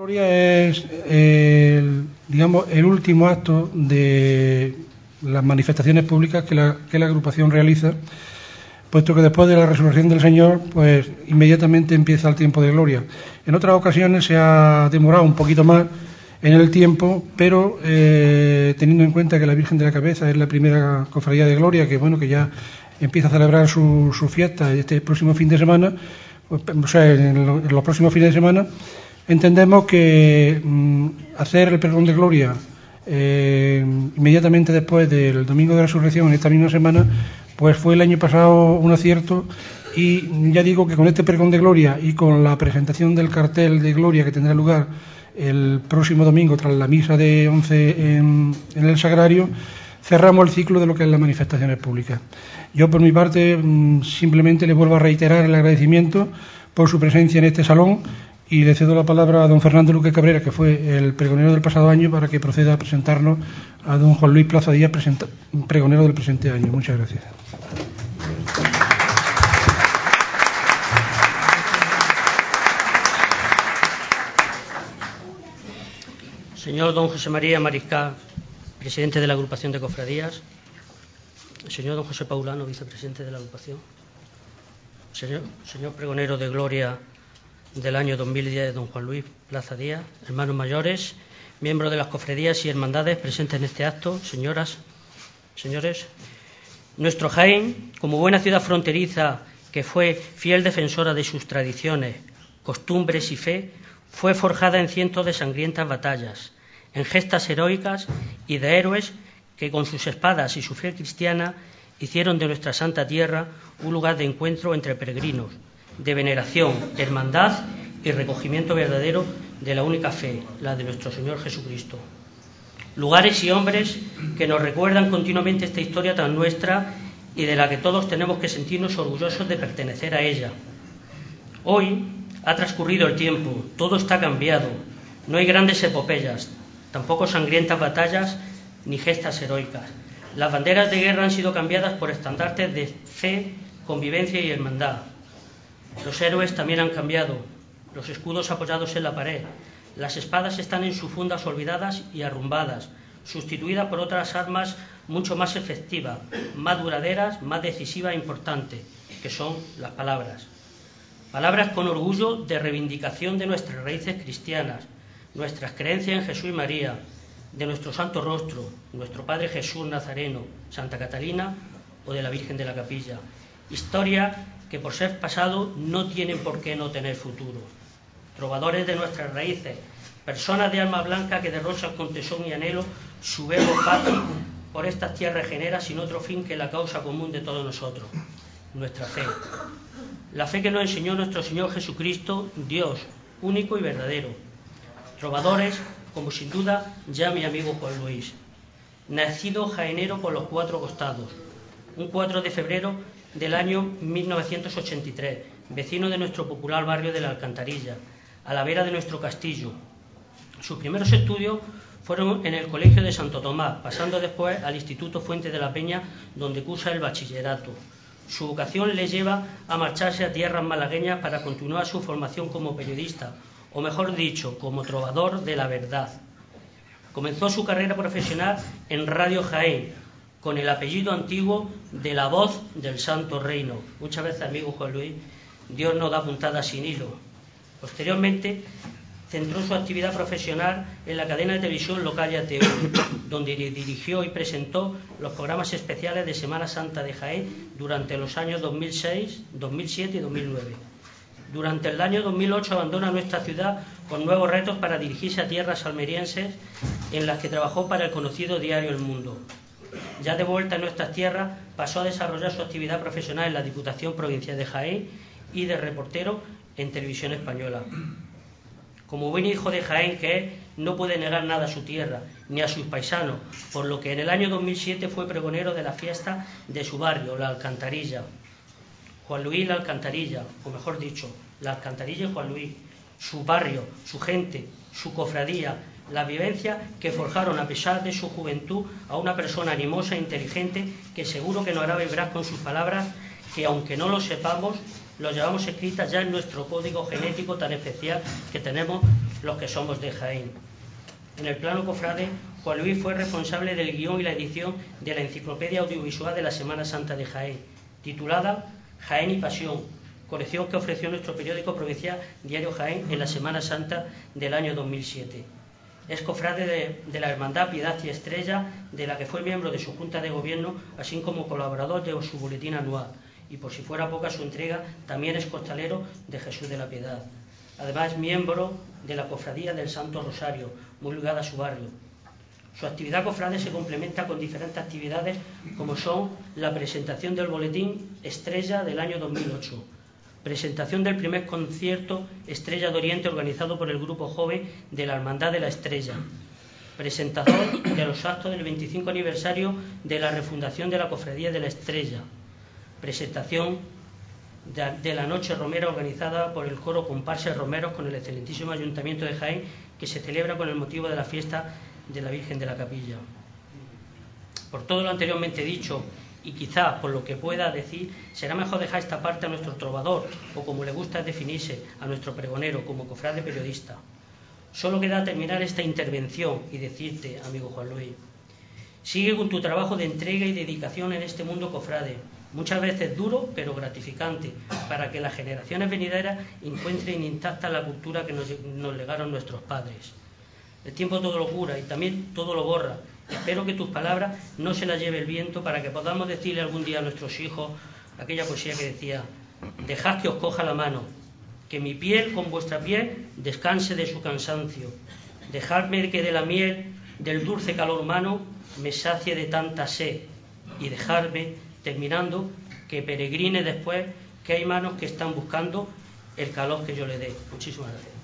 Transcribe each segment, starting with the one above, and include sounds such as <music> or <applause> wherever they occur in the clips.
Gloria es el, digamos, el último acto de las manifestaciones públicas que la, que la agrupación realiza, puesto que después de la resurrección del Señor, pues inmediatamente empieza el tiempo de gloria. En otras ocasiones se ha demorado un poquito más en el tiempo, pero eh, teniendo en cuenta que la Virgen de la Cabeza es la primera cofradía de gloria, que bueno, que ya empieza a celebrar su, su fiesta este próximo fin de semana, pues, o sea, en, lo, en los próximos fines de semana, entendemos que mm, hacer el perdón de gloria eh, inmediatamente después del domingo de resurrección en esta misma semana, pues fue el año pasado un acierto y ya digo que con este perdón de gloria y con la presentación del cartel de gloria que tendrá lugar el próximo domingo tras la misa de 11 en, en el Sagrario, cerramos el ciclo de lo que es las manifestaciones públicas. Yo, por mi parte, mm, simplemente le vuelvo a reiterar el agradecimiento por su presencia en este salón y le cedo la palabra a don Fernando Luque Cabrera, que fue el pregonero del pasado año, para que proceda a presentarnos a don Juan Luis Plaza Díaz, pregonero del presente año. Muchas gracias. Señor don José María Mariscal, presidente de la agrupación de cofradías. Señor don José Paulano, vicepresidente de la agrupación. Señor, señor pregonero de Gloria del año 2010, don Juan Luis Plaza Díaz, hermanos mayores, miembros de las cofradías y hermandades presentes en este acto, señoras, señores. Nuestro Jaén, como buena ciudad fronteriza que fue fiel defensora de sus tradiciones, costumbres y fe, fue forjada en cientos de sangrientas batallas, en gestas heroicas y de héroes que con sus espadas y su fe cristiana hicieron de nuestra santa tierra un lugar de encuentro entre peregrinos, de veneración, hermandad y recogimiento verdadero de la única fe, la de nuestro Señor Jesucristo. Lugares y hombres que nos recuerdan continuamente esta historia tan nuestra y de la que todos tenemos que sentirnos orgullosos de pertenecer a ella. Hoy ha transcurrido el tiempo, todo está cambiado, no hay grandes epopeyas, tampoco sangrientas batallas ni gestas heroicas. Las banderas de guerra han sido cambiadas por estandartes de fe, convivencia y hermandad. Los héroes también han cambiado, los escudos apoyados en la pared, las espadas están en sus fundas olvidadas y arrumbadas, sustituidas por otras armas mucho más efectivas, más duraderas, más decisivas e importantes, que son las palabras. Palabras con orgullo de reivindicación de nuestras raíces cristianas, nuestras creencias en Jesús y María, de nuestro santo rostro, nuestro Padre Jesús Nazareno, Santa Catalina o de la Virgen de la Capilla. Historia que por ser pasado no tienen por qué no tener futuro. Trovadores de nuestras raíces, personas de alma blanca que derrochan con tesón y anhelo su verbo patri por estas tierras generas sin otro fin que la causa común de todos nosotros, nuestra fe. La fe que nos enseñó nuestro Señor Jesucristo, Dios, único y verdadero. Trovadores como sin duda ya mi amigo Juan Luis, nacido jaenero por los cuatro costados, un 4 de febrero del año 1983, vecino de nuestro popular barrio de la Alcantarilla, a la vera de nuestro castillo. Sus primeros estudios fueron en el Colegio de Santo Tomás, pasando después al Instituto Fuente de la Peña, donde cursa el bachillerato. Su vocación le lleva a marcharse a tierras malagueñas para continuar su formación como periodista, o mejor dicho, como trovador de la verdad. Comenzó su carrera profesional en Radio Jaén, con el apellido antiguo de la voz del Santo Reino. Muchas veces, amigo Juan Luis, Dios no da puntadas sin hilo. Posteriormente, centró su actividad profesional en la cadena de televisión local TV, <coughs> donde dirigió y presentó los programas especiales de Semana Santa de Jaén durante los años 2006, 2007 y 2009. Durante el año 2008 abandona nuestra ciudad con nuevos retos para dirigirse a tierras almerienses en las que trabajó para el conocido diario El Mundo. Ya de vuelta en nuestras tierras, pasó a desarrollar su actividad profesional en la Diputación Provincial de Jaén y de reportero en Televisión Española. Como buen hijo de Jaén que es, no puede negar nada a su tierra ni a sus paisanos, por lo que en el año 2007 fue pregonero de la fiesta de su barrio, La Alcantarilla. Juan Luis La Alcantarilla, o mejor dicho, La Alcantarilla y Juan Luis, su barrio, su gente, su cofradía, la vivencia que forjaron a pesar de su juventud a una persona animosa e inteligente que seguro que nos hará vibrar con sus palabras que aunque no lo sepamos, lo llevamos escritas ya en nuestro código genético tan especial que tenemos los que somos de Jaén. En el plano cofrade, Juan Luis fue responsable del guion y la edición de la enciclopedia audiovisual de la Semana Santa de Jaén, titulada Jaén y Pasión, colección que ofreció nuestro periódico provincial Diario Jaén en la Semana Santa del año 2007. Es cofrade de, de, la Hermandad Piedad y Estrella, de la que fue miembro de su Junta de Gobierno, así como colaborador de su boletín anual. Y por si fuera poca su entrega, también es costalero de Jesús de la Piedad. Además, miembro de la Cofradía del Santo Rosario, muy ligada a su barrio. Su actividad cofrade se complementa con diferentes actividades como son la presentación del boletín Estrella del año 2008, presentación del primer concierto Estrella de Oriente organizado por el Grupo Joven de la Hermandad de la Estrella, presentación de los actos del 25 aniversario de la refundación de la Cofradía de la Estrella, presentación de, la Noche Romera organizada por el coro Comparse Romeros con el excelentísimo Ayuntamiento de Jaén que se celebra con el motivo de la fiesta de la Virgen de la Capilla. Por todo lo anteriormente dicho y quizá por lo que pueda decir, será mejor dejar esta parte a nuestro trovador o como le gusta definirse a nuestro pregonero como cofrade periodista. Solo queda terminar esta intervención y decirte, amigo Juan Luis, sigue con tu trabajo de entrega y dedicación en este mundo cofrade, muchas veces duro pero gratificante, para que las generaciones venideras encuentren intacta la cultura que nos, nos legaron nuestros padres. El tiempo todo lo cura y también todo lo borra. Espero que tus palabras no se las lleve el viento para que podamos decirle algún día a nuestros hijos aquella poesía que decía, dejad que os coja la mano, que mi piel con vuestra piel descanse de su cansancio, dejadme que de la miel del dulce calor humano me sacie de tanta sed y dejarme, terminando, que peregrine después que hay manos que están buscando el calor que yo le dé. Muchísimas gracias.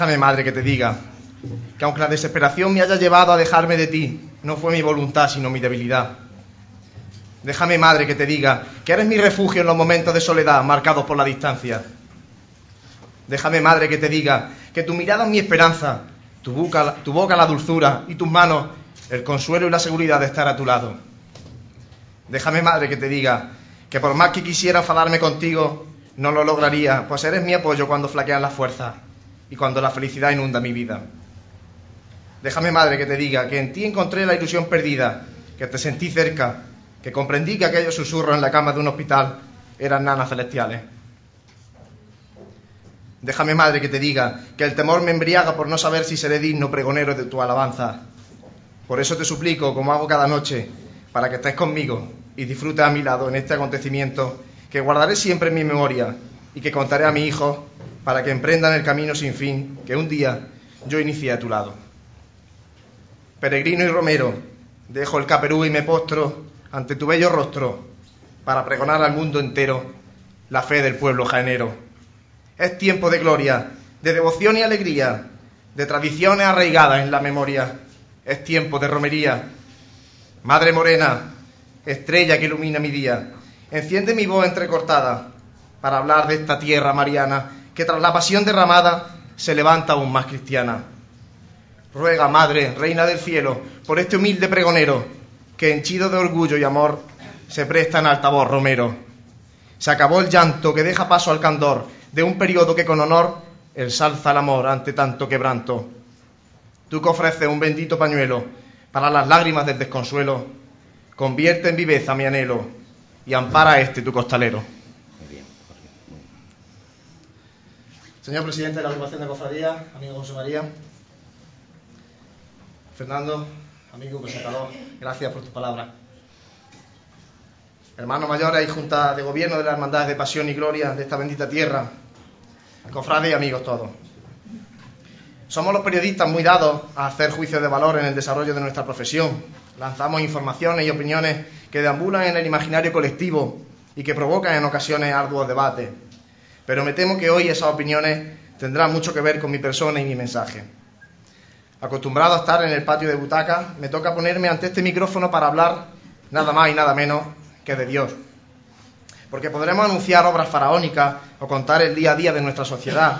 Déjame, madre, que te diga que aunque la desesperación me haya llevado a dejarme de ti, no fue mi voluntad, sino mi debilidad. Déjame, madre, que te diga que eres mi refugio en los momentos de soledad marcados por la distancia. Déjame, madre, que te diga que tu mirada es mi esperanza, tu boca, tu boca la dulzura y tus manos el consuelo y la seguridad de estar a tu lado. Déjame, madre, que te diga que por más que quisiera enfadarme contigo, no lo lograría, pues eres mi apoyo cuando flaquean las fuerzas y cuando la felicidad inunda mi vida. Déjame, madre, que te diga que en ti encontré la ilusión perdida, que te sentí cerca, que comprendí que aquellos susurros en la cama de un hospital eran nanas celestiales. Déjame, madre, que te diga que el temor me embriaga por no saber si seré digno pregonero de tu alabanza. Por eso te suplico, como hago cada noche, para que estés conmigo y disfrutes a mi lado en este acontecimiento que guardaré siempre en mi memoria y que contaré a mi hijo para que emprendan el camino sin fin que un día yo inicié a tu lado. Peregrino y romero, dejo el caperú y me postro ante tu bello rostro para pregonar al mundo entero la fe del pueblo jaenero. Es tiempo de gloria, de devoción y alegría, de tradiciones arraigadas en la memoria. Es tiempo de romería. Madre morena, estrella que ilumina mi día, enciende mi voz entrecortada para hablar de esta tierra mariana que tras la pasión derramada se levanta aún más cristiana. Ruega, Madre, Reina del Cielo, por este humilde pregonero, que henchido de orgullo y amor se presta en altavoz romero. Se acabó el llanto que deja paso al candor de un periodo que con honor ensalza el amor ante tanto quebranto. Tú que ofreces un bendito pañuelo para las lágrimas del desconsuelo, convierte en viveza mi anhelo y ampara a este tu costalero. Señor presidente de la agrupación de cofradía, amigo José María, Fernando, amigo presentador, gracias por tus palabras. Hermanos mayores y junta de gobierno de las hermandades de pasión y gloria de esta bendita tierra, cofrades y amigos todos. Somos los periodistas muy dados a hacer juicios de valor en el desarrollo de nuestra profesión. Lanzamos informaciones y opiniones que deambulan en el imaginario colectivo y que provocan en ocasiones arduos debates. Pero me temo que hoy esas opiniones tendrán mucho que ver con mi persona y mi mensaje. Acostumbrado a estar en el patio de butaca, me toca ponerme ante este micrófono para hablar nada más y nada menos que de Dios. Porque podremos anunciar obras faraónicas o contar el día a día de nuestra sociedad,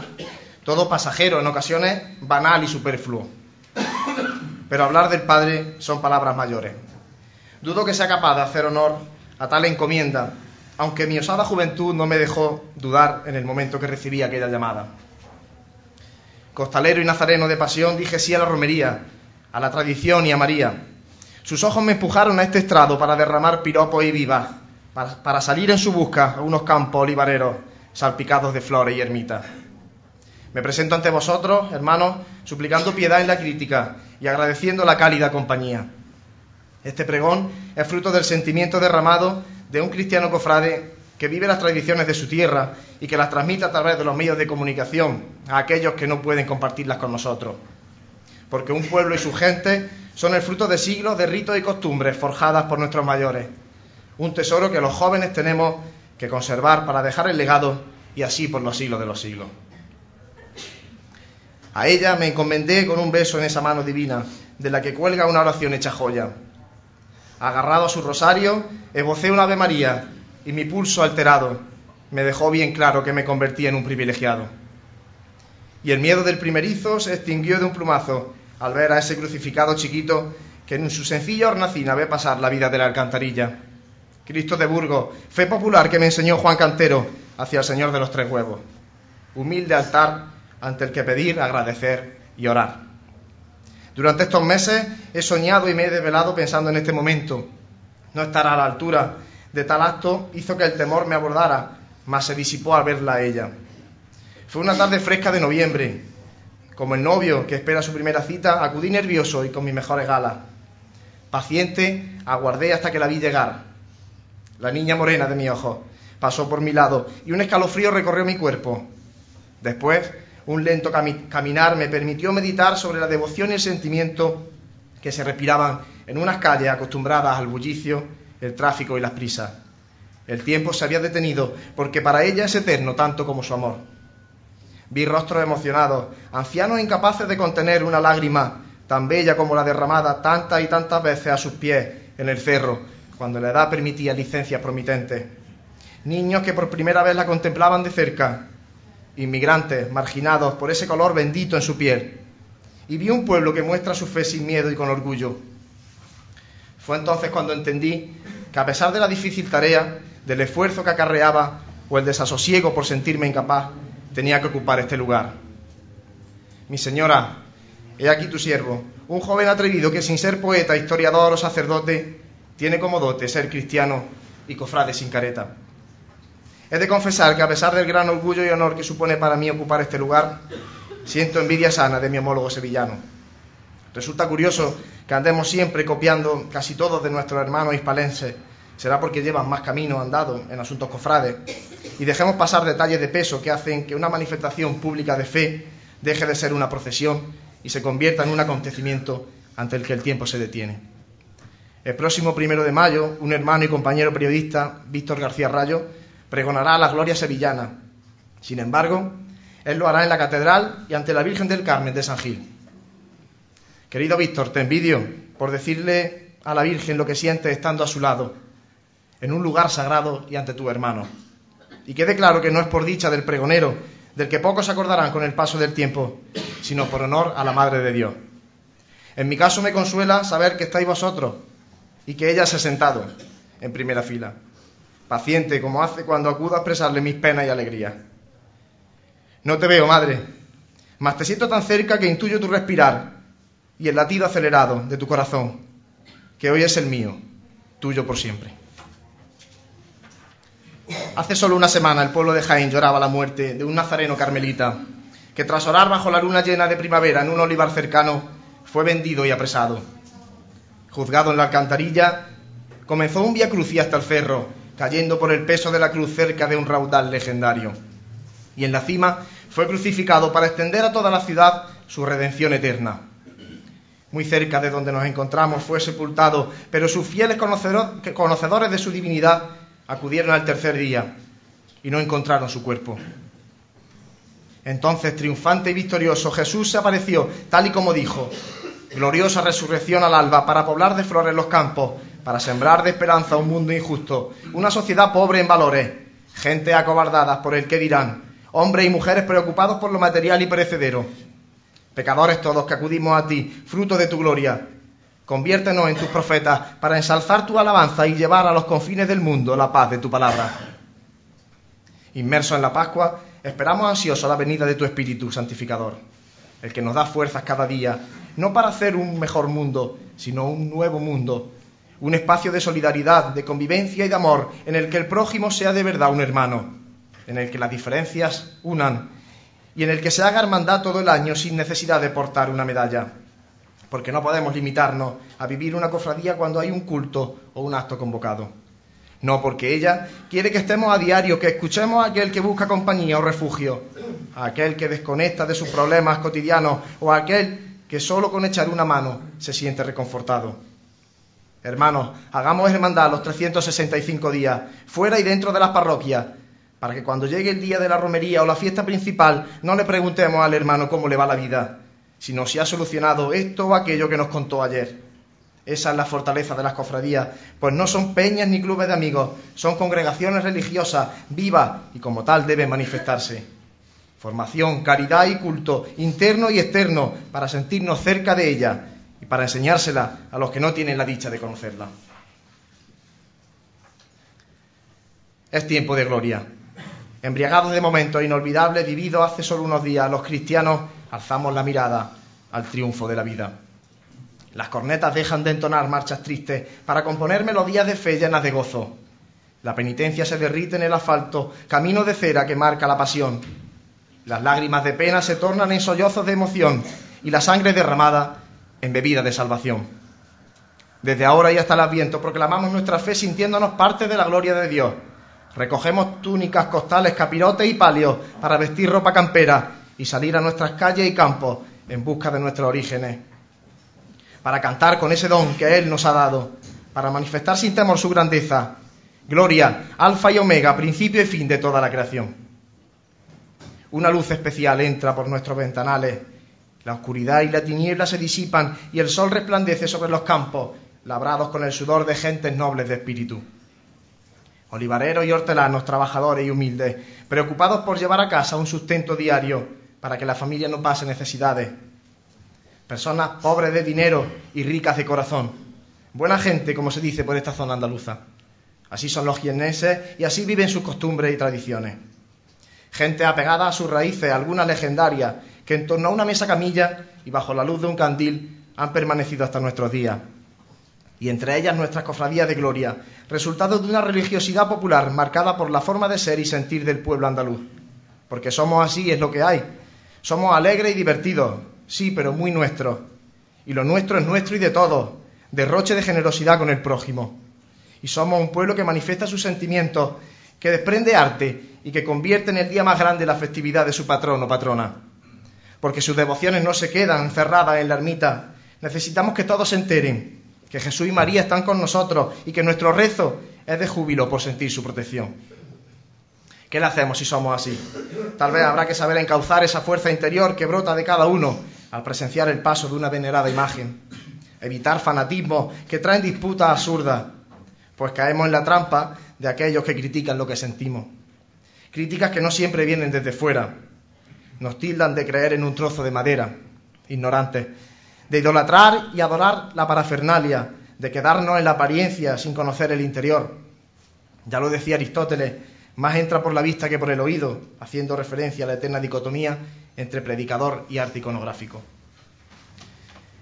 todo pasajero, en ocasiones banal y superfluo. Pero hablar del Padre son palabras mayores. Dudo que sea capaz de hacer honor a tal encomienda, aunque mi osada juventud no me dejó dudar en el momento que recibí aquella llamada. Costalero y nazareno de pasión, dije sí a la romería, a la tradición y a María. Sus ojos me empujaron a este estrado para derramar piropos y vivas, para, para salir en su busca a unos campos olivareros salpicados de flores y ermitas. Me presento ante vosotros, hermanos, suplicando piedad en la crítica y agradeciendo la cálida compañía. Este pregón es fruto del sentimiento derramado de un cristiano cofrade que vive las tradiciones de su tierra y que las transmite a través de los medios de comunicación a aquellos que no pueden compartirlas con nosotros. Porque un pueblo y su gente son el fruto de siglos de ritos y costumbres forjadas por nuestros mayores. Un tesoro que los jóvenes tenemos que conservar para dejar el legado y así por los siglos de los siglos. A ella me encomendé con un beso en esa mano divina, de la que cuelga una oración hecha joya. Agarrado a su rosario, evocé una Ave María y mi pulso alterado me dejó bien claro que me convertí en un privilegiado. Y el miedo del primerizo se extinguió de un plumazo al ver a ese crucificado chiquito que en su sencilla hornacina ve pasar la vida de la alcantarilla. Cristo de Burgos, fe popular que me enseñó Juan Cantero hacia el Señor de los Tres Huevos. Humilde altar ante el que pedir, agradecer y orar. Durante estos meses he soñado y me he desvelado pensando en este momento. No estar a la altura de tal acto hizo que el temor me abordara, mas se disipó al verla a ella. Fue una tarde fresca de noviembre. Como el novio que espera su primera cita, acudí nervioso y con mis mejores galas. Paciente, aguardé hasta que la vi llegar. La niña morena de mi ojo pasó por mi lado y un escalofrío recorrió mi cuerpo. Después un lento caminar me permitió meditar sobre la devoción y el sentimiento que se respiraban en unas calles acostumbradas al bullicio, el tráfico y las prisas. El tiempo se había detenido porque para ella es eterno tanto como su amor. Vi rostros emocionados, ancianos incapaces de contener una lágrima tan bella como la derramada tantas y tantas veces a sus pies en el cerro, cuando la edad permitía licencias promitentes. Niños que por primera vez la contemplaban de cerca, inmigrantes, marginados por ese color bendito en su piel. Y vi un pueblo que muestra su fe sin miedo y con orgullo. Fue entonces cuando entendí que a pesar de la difícil tarea, del esfuerzo que acarreaba o el desasosiego por sentirme incapaz, tenía que ocupar este lugar. Mi señora, he aquí tu siervo, un joven atrevido que sin ser poeta, historiador o sacerdote, tiene como dote ser cristiano y cofrade sin careta. He de confesar que a pesar del gran orgullo y honor que supone para mí ocupar este lugar, siento envidia sana de mi homólogo sevillano. Resulta curioso que andemos siempre copiando casi todos de nuestros hermanos hispalenses. Será porque llevan más camino andado en asuntos cofrades. Y dejemos pasar detalles de peso que hacen que una manifestación pública de fe deje de ser una procesión y se convierta en un acontecimiento ante el que el tiempo se detiene. El próximo primero de mayo, un hermano y compañero periodista, Víctor García Rayo, pregonará la gloria sevillana. Sin embargo, él lo hará en la catedral y ante la Virgen del Carmen de San Gil. Querido Víctor, te envidio por decirle a la Virgen lo que sientes estando a su lado, en un lugar sagrado y ante tu hermano. Y quede claro que no es por dicha del pregonero, del que pocos acordarán con el paso del tiempo, sino por honor a la Madre de Dios. En mi caso me consuela saber que estáis vosotros y que ella se ha sentado en primera fila paciente como hace cuando acudo a expresarle mis penas y alegrías. No te veo, madre, mas te siento tan cerca que intuyo tu respirar y el latido acelerado de tu corazón, que hoy es el mío, tuyo por siempre. Hace solo una semana el pueblo de Jaén lloraba la muerte de un nazareno carmelita que tras orar bajo la luna llena de primavera en un olivar cercano fue vendido y apresado. Juzgado en la alcantarilla, comenzó un vía crucis hasta el cerro cayendo por el peso de la cruz cerca de un raudal legendario. Y en la cima fue crucificado para extender a toda la ciudad su redención eterna. muy cerca de donde nos encontramos, fue sepultado, pero sus fieles conocedores de su divinidad acudieron al tercer día y no encontraron su cuerpo. Entonces, triunfante y victorioso, Jesús se apareció, tal y como dijo, gloriosa resurrección al alba, para poblar de flores los campos, para sembrar de esperanza un mundo injusto, una sociedad pobre en valores, gente acobardada por el que dirán, hombres y mujeres preocupados por lo material y perecedero, pecadores todos que acudimos a ti, fruto de tu gloria. Conviértenos en tus profetas para ensalzar tu alabanza y llevar a los confines del mundo la paz de tu palabra. Inmerso en la Pascua, esperamos ansioso la venida de tu Espíritu Santificador, el que nos da fuerzas cada día, no para hacer un mejor mundo, sino un nuevo mundo, un espacio de solidaridad, de convivencia y de amor, en el que el prójimo sea de verdad un hermano, en el que las diferencias unan y en el que se haga hermandad todo el año sin necesidad de portar una medalla. Porque no podemos limitarnos a vivir una cofradía cuando hay un culto o un acto convocado. No, porque ella quiere que estemos a diario, que escuchemos a aquel que busca compañía o refugio, a aquel que desconecta de sus problemas cotidianos o a aquel que solo con echar una mano se siente reconfortado. Hermanos, hagamos hermandad los 365 días, fuera y dentro de las parroquias, para que cuando llegue el día de la romería o la fiesta principal no le preguntemos al hermano cómo le va la vida, sino si ha solucionado esto o aquello que nos contó ayer. Esa es la fortaleza de las cofradías, pues no son peñas ni clubes de amigos, son congregaciones religiosas vivas y como tal deben manifestarse. Formación, caridad y culto, interno y externo, para sentirnos cerca de ella y para enseñársela a los que no tienen la dicha de conocerla. Es tiempo de gloria. Embriagados de momentos inolvidables vividos hace solo unos días, los cristianos alzamos la mirada al triunfo de la vida. Las cornetas dejan de entonar marchas tristes para componer melodías de fe llenas de gozo. La penitencia se derrite en el asfalto, camino de cera que marca la pasión. Las lágrimas de pena se tornan en sollozos de emoción y la sangre derramada en bebida de salvación. Desde ahora y hasta el Adviento proclamamos nuestra fe sintiéndonos parte de la gloria de Dios Recogemos túnicas, costales, capirotes y palios para vestir ropa campera y salir a nuestras calles y campos en busca de nuestros orígenes. Para cantar con ese don que Él nos ha dado, para manifestar sin temor su grandeza. Gloria, alfa y omega, principio y fin de toda la creación. Una luz especial entra por nuestros ventanales. La oscuridad y la tiniebla se disipan y el sol resplandece sobre los campos, labrados con el sudor de gentes nobles de espíritu olivareros y hortelanos, trabajadores y humildes, preocupados por llevar a casa un sustento diario para que la familia no pase necesidades. Personas pobres de dinero y ricas de corazón. Buena gente, como se dice por esta zona andaluza. Así son los jienenses y así viven sus costumbres y tradiciones. Gente apegada a sus raíces, algunas legendarias, que en torno a una mesa camilla y bajo la luz de un candil han permanecido hasta nuestros días y entre ellas nuestras cofradías de gloria, resultado de una religiosidad popular marcada por la forma de ser y sentir del pueblo andaluz. Porque somos así, es lo que hay. Somos alegres y divertidos, sí, pero muy nuestros. Y lo nuestro es nuestro y de todos, derroche de generosidad con el prójimo. Y somos un pueblo que manifiesta sus sentimientos, que desprende arte y que convierte en el día más grande la festividad de su patrón o patrona. Porque sus devociones no se quedan cerradas en la ermita. Necesitamos que todos se enteren que Jesús y María están con nosotros y que nuestro rezo es de júbilo por sentir su protección. ¿Qué le hacemos si somos así? Tal vez habrá que saber encauzar esa fuerza interior que brota de cada uno al presenciar el paso de una venerada imagen. Evitar fanatismos que traen disputas absurdas, pues caemos en la trampa de aquellos que critican lo que sentimos. Críticas que no siempre vienen desde fuera. Nos tildan de creer en un trozo de madera, ignorantes, de idolatrar y adorar la parafernalia, de quedarnos en la apariencia sin conocer el interior. Ya lo decía Aristóteles, más entra por la vista que por el oído, haciendo referencia a la eterna dicotomía entre predicador y arte iconográfico.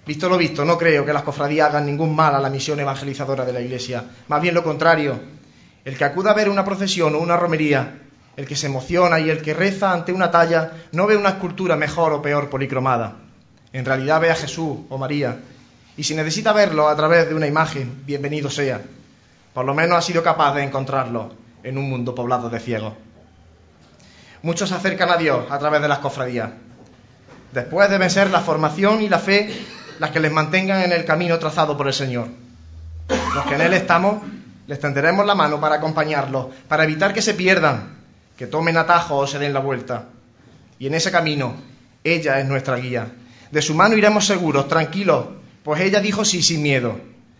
Visto lo visto, no creo que las cofradías hagan ningún mal a la misión evangelizadora de la Iglesia, más bien lo contrario. El que acuda a ver una procesión o una romería, el que se emociona y el que reza ante una talla, no ve una escultura mejor o peor policromada en realidad ve a Jesús o María. Y si necesita verlo a través de una imagen, bienvenido sea. Por lo menos ha sido capaz de encontrarlo en un mundo poblado de ciegos. Muchos se acercan a Dios a través de las cofradías. Después deben ser la formación y la fe las que les mantengan en el camino trazado por el Señor. Los que en Él estamos, les tenderemos la mano para acompañarlos, para evitar que se pierdan, que tomen atajo o se den la vuelta. Y en ese camino, ella es nuestra guía. De su mano iremos seguros, tranquilos, pues ella dijo sí sin miedo,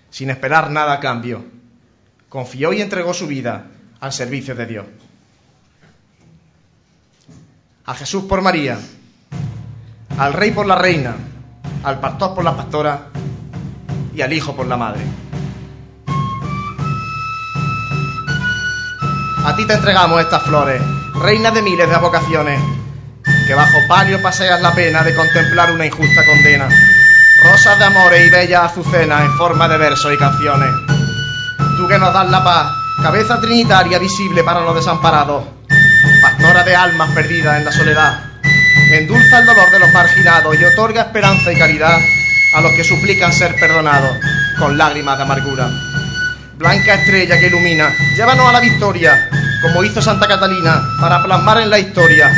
sin esperar nada a cambio. Confió y entregó su vida al servicio de Dios. A Jesús por María, al Rey por la Reina, al Pastor por la Pastora y al Hijo por la Madre. A ti te entregamos estas flores, reina de miles de vocaciones, que bajo palio paseas la pena de contemplar una injusta condena. Rosas de amores y bellas azucenas en forma de versos y canciones. Tú que nos das la paz, cabeza trinitaria visible para los desamparados, pastora de almas perdidas en la soledad, endulza el dolor de los marginados y otorga esperanza y caridad a los que suplican ser perdonados con lágrimas de amargura. Blanca estrella que ilumina, llévanos a la victoria, como hizo Santa Catalina, para plasmar en la historia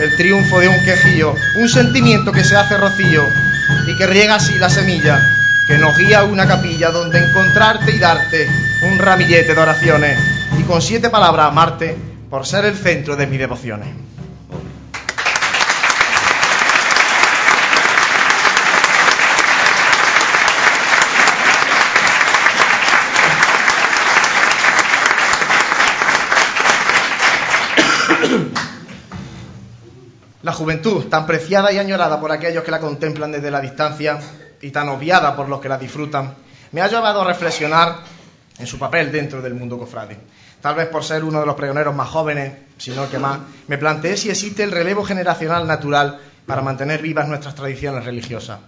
el triunfo de un quejío, un sentimiento que se hace rocío y que riega así la semilla, que nos guía a una capilla donde encontrarte y darte un ramillete de oraciones y con siete palabras amarte por ser el centro de mis devociones. La juventud, tan preciada y añorada por aquellos que la contemplan desde la distancia y tan obviada por los que la disfrutan, me ha llevado a reflexionar en su papel dentro del mundo cofrade. Tal vez por ser uno de los pregoneros más jóvenes, si no que más, me planteé si existe el relevo generacional natural para mantener vivas nuestras tradiciones religiosas.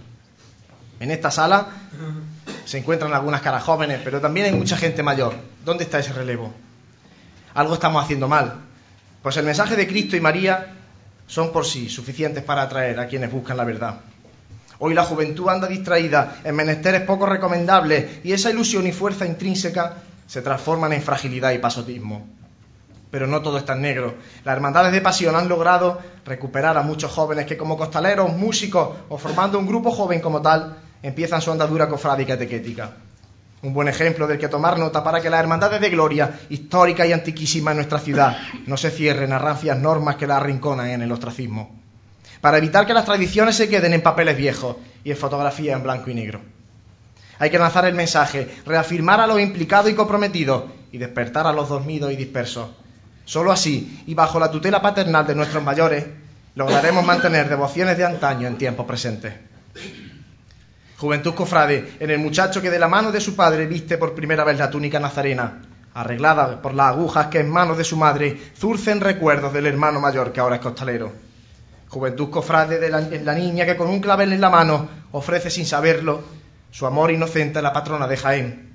En esta sala se encuentran algunas caras jóvenes, pero también hay mucha gente mayor. ¿Dónde está ese relevo? Algo estamos haciendo mal. Pues el mensaje de Cristo y María son por sí suficientes para atraer a quienes buscan la verdad. Hoy la juventud anda distraída en menesteres poco recomendables y esa ilusión y fuerza intrínseca se transforman en fragilidad y pasotismo. Pero no todo es tan negro. Las hermandades de pasión han logrado recuperar a muchos jóvenes que como costaleros, músicos o formando un grupo joven como tal, empiezan su andadura cofrádica etiquética. Un buen ejemplo del que tomar nota para que las hermandades de gloria, histórica y antiquísima en nuestra ciudad, no se cierren a rancias normas que la arrinconan en el ostracismo. Para evitar que las tradiciones se queden en papeles viejos y en fotografías en blanco y negro. Hay que lanzar el mensaje, reafirmar a los implicados y comprometidos y despertar a los dormidos y dispersos. Solo así, y bajo la tutela paternal de nuestros mayores, lograremos mantener devociones de antaño en tiempos presentes. Juventud cofrade, en el muchacho que de la mano de su padre viste por primera vez la túnica nazarena, arreglada por las agujas que en manos de su madre zurcen recuerdos del hermano mayor que ahora es costalero. Juventud cofrade de la, la niña que con un clavel en la mano ofrece sin saberlo su amor inocente a la patrona de Jaén.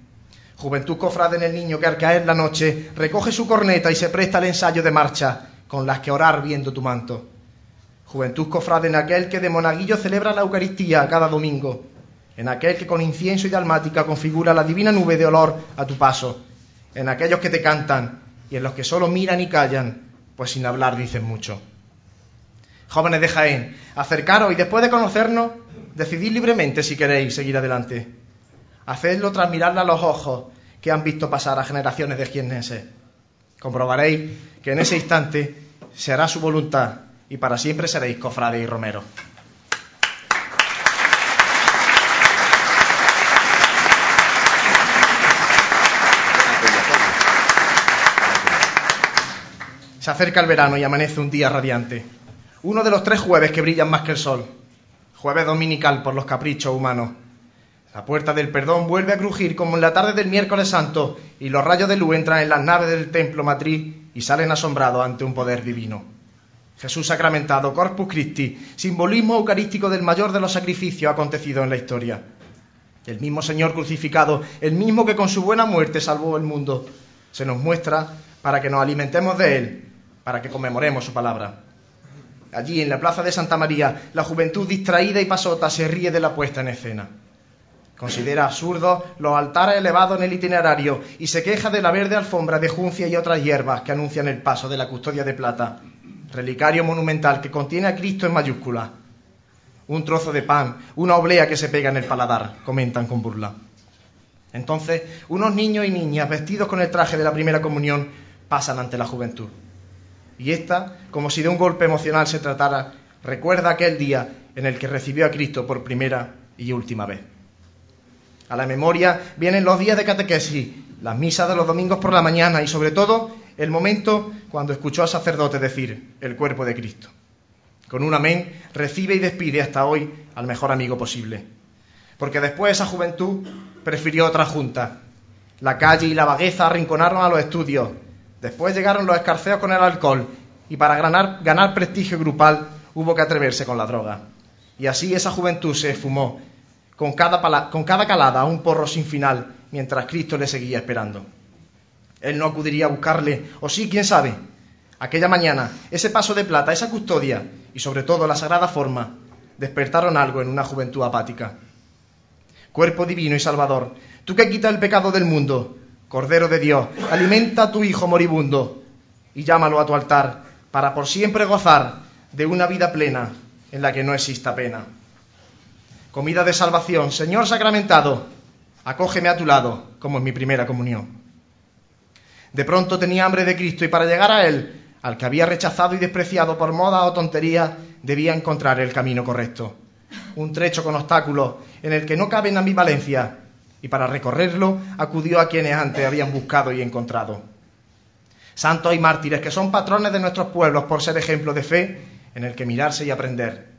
Juventud cofrade en el niño que al caer la noche recoge su corneta y se presta al ensayo de marcha con las que orar viendo tu manto. Juventud cofrade en aquel que de monaguillo celebra la Eucaristía cada domingo en aquel que con incienso y dalmática configura la divina nube de olor a tu paso, en aquellos que te cantan y en los que solo miran y callan, pues sin hablar dicen mucho. Jóvenes de Jaén, acercaros y después de conocernos, decidid libremente si queréis seguir adelante. Hacedlo tras mirarle a los ojos que han visto pasar a generaciones de jiennenses. Comprobaréis que en ese instante se hará su voluntad y para siempre seréis cofrades y romeros. Se acerca el verano y amanece un día radiante. Uno de los tres jueves que brillan más que el sol. Jueves dominical por los caprichos humanos. La puerta del perdón vuelve a crujir como en la tarde del miércoles santo y los rayos de luz entran en las naves del templo matriz y salen asombrados ante un poder divino. Jesús sacramentado, Corpus Christi, simbolismo eucarístico del mayor de los sacrificios acontecidos en la historia. El mismo Señor crucificado, el mismo que con su buena muerte salvó el mundo, se nos muestra para que nos alimentemos de Él para que conmemoremos su palabra. Allí, en la plaza de Santa María, la juventud distraída y pasota se ríe de la puesta en escena. Considera absurdos los altares elevados en el itinerario y se queja de la verde alfombra de juncia y otras hierbas que anuncian el paso de la custodia de plata, relicario monumental que contiene a Cristo en mayúscula. un trozo de pan, una oblea que se pega en el paladar, comentan con burla. Entonces, unos niños y niñas vestidos con el traje de la primera comunión pasan ante la juventud. Y esta, como si de un golpe emocional se tratara, recuerda aquel día en el que recibió a Cristo por primera y última vez. A la memoria vienen los días de catequesis, las misas de los domingos por la mañana y sobre todo el momento cuando escuchó al sacerdote decir el cuerpo de Cristo. Con un amén recibe y despide hasta hoy al mejor amigo posible. Porque después esa juventud prefirió otra junta. La calle y la vagueza arrinconaron a los estudios. Después llegaron los escarceos con el alcohol y para ganar, prestigio grupal hubo que atreverse con la droga. Y así esa juventud se esfumó con cada, con cada calada un porro sin final, mientras Cristo le seguía esperando. Él no acudiría a buscarle, o sí, quién sabe. Aquella mañana, ese paso de plata, esa custodia y sobre todo la sagrada forma, despertaron algo en una juventud apática. Cuerpo divino y salvador, tú que quitas el pecado del mundo, Cordero de Dios, alimenta a tu Hijo moribundo y llámalo a tu altar para por siempre gozar de una vida plena en la que no exista pena comida de salvación, Señor sacramentado, acógeme a tu lado, como en mi primera comunión. De pronto tenía hambre de Cristo y para llegar a Él, al que había rechazado y despreciado por moda o tontería, debía encontrar el camino correcto. Un trecho con obstáculos en el que no cabe en ambivalencia, y para recorrerlo acudió a quienes antes habían buscado y encontrado. Santos y mártires que son patrones de nuestros pueblos por ser ejemplo de fe en el que mirarse y aprender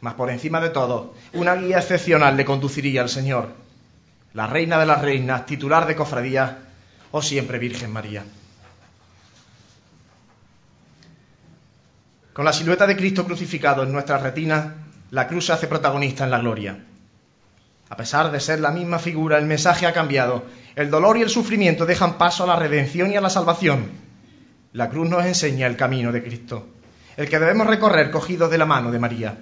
mas por encima de todo, una guía excepcional le conduciría al Señor, la reina de las reinas, titular de cofradía, o siempre Virgen María. Con la silueta de Cristo crucificado en nuestra retina, la cruz se hace protagonista en la gloria. A pesar de ser la misma figura, el mensaje ha cambiado. El dolor y el sufrimiento dejan paso a la redención y a la salvación. La cruz nos enseña el camino de Cristo, el que debemos recorrer cogidos de la mano de María.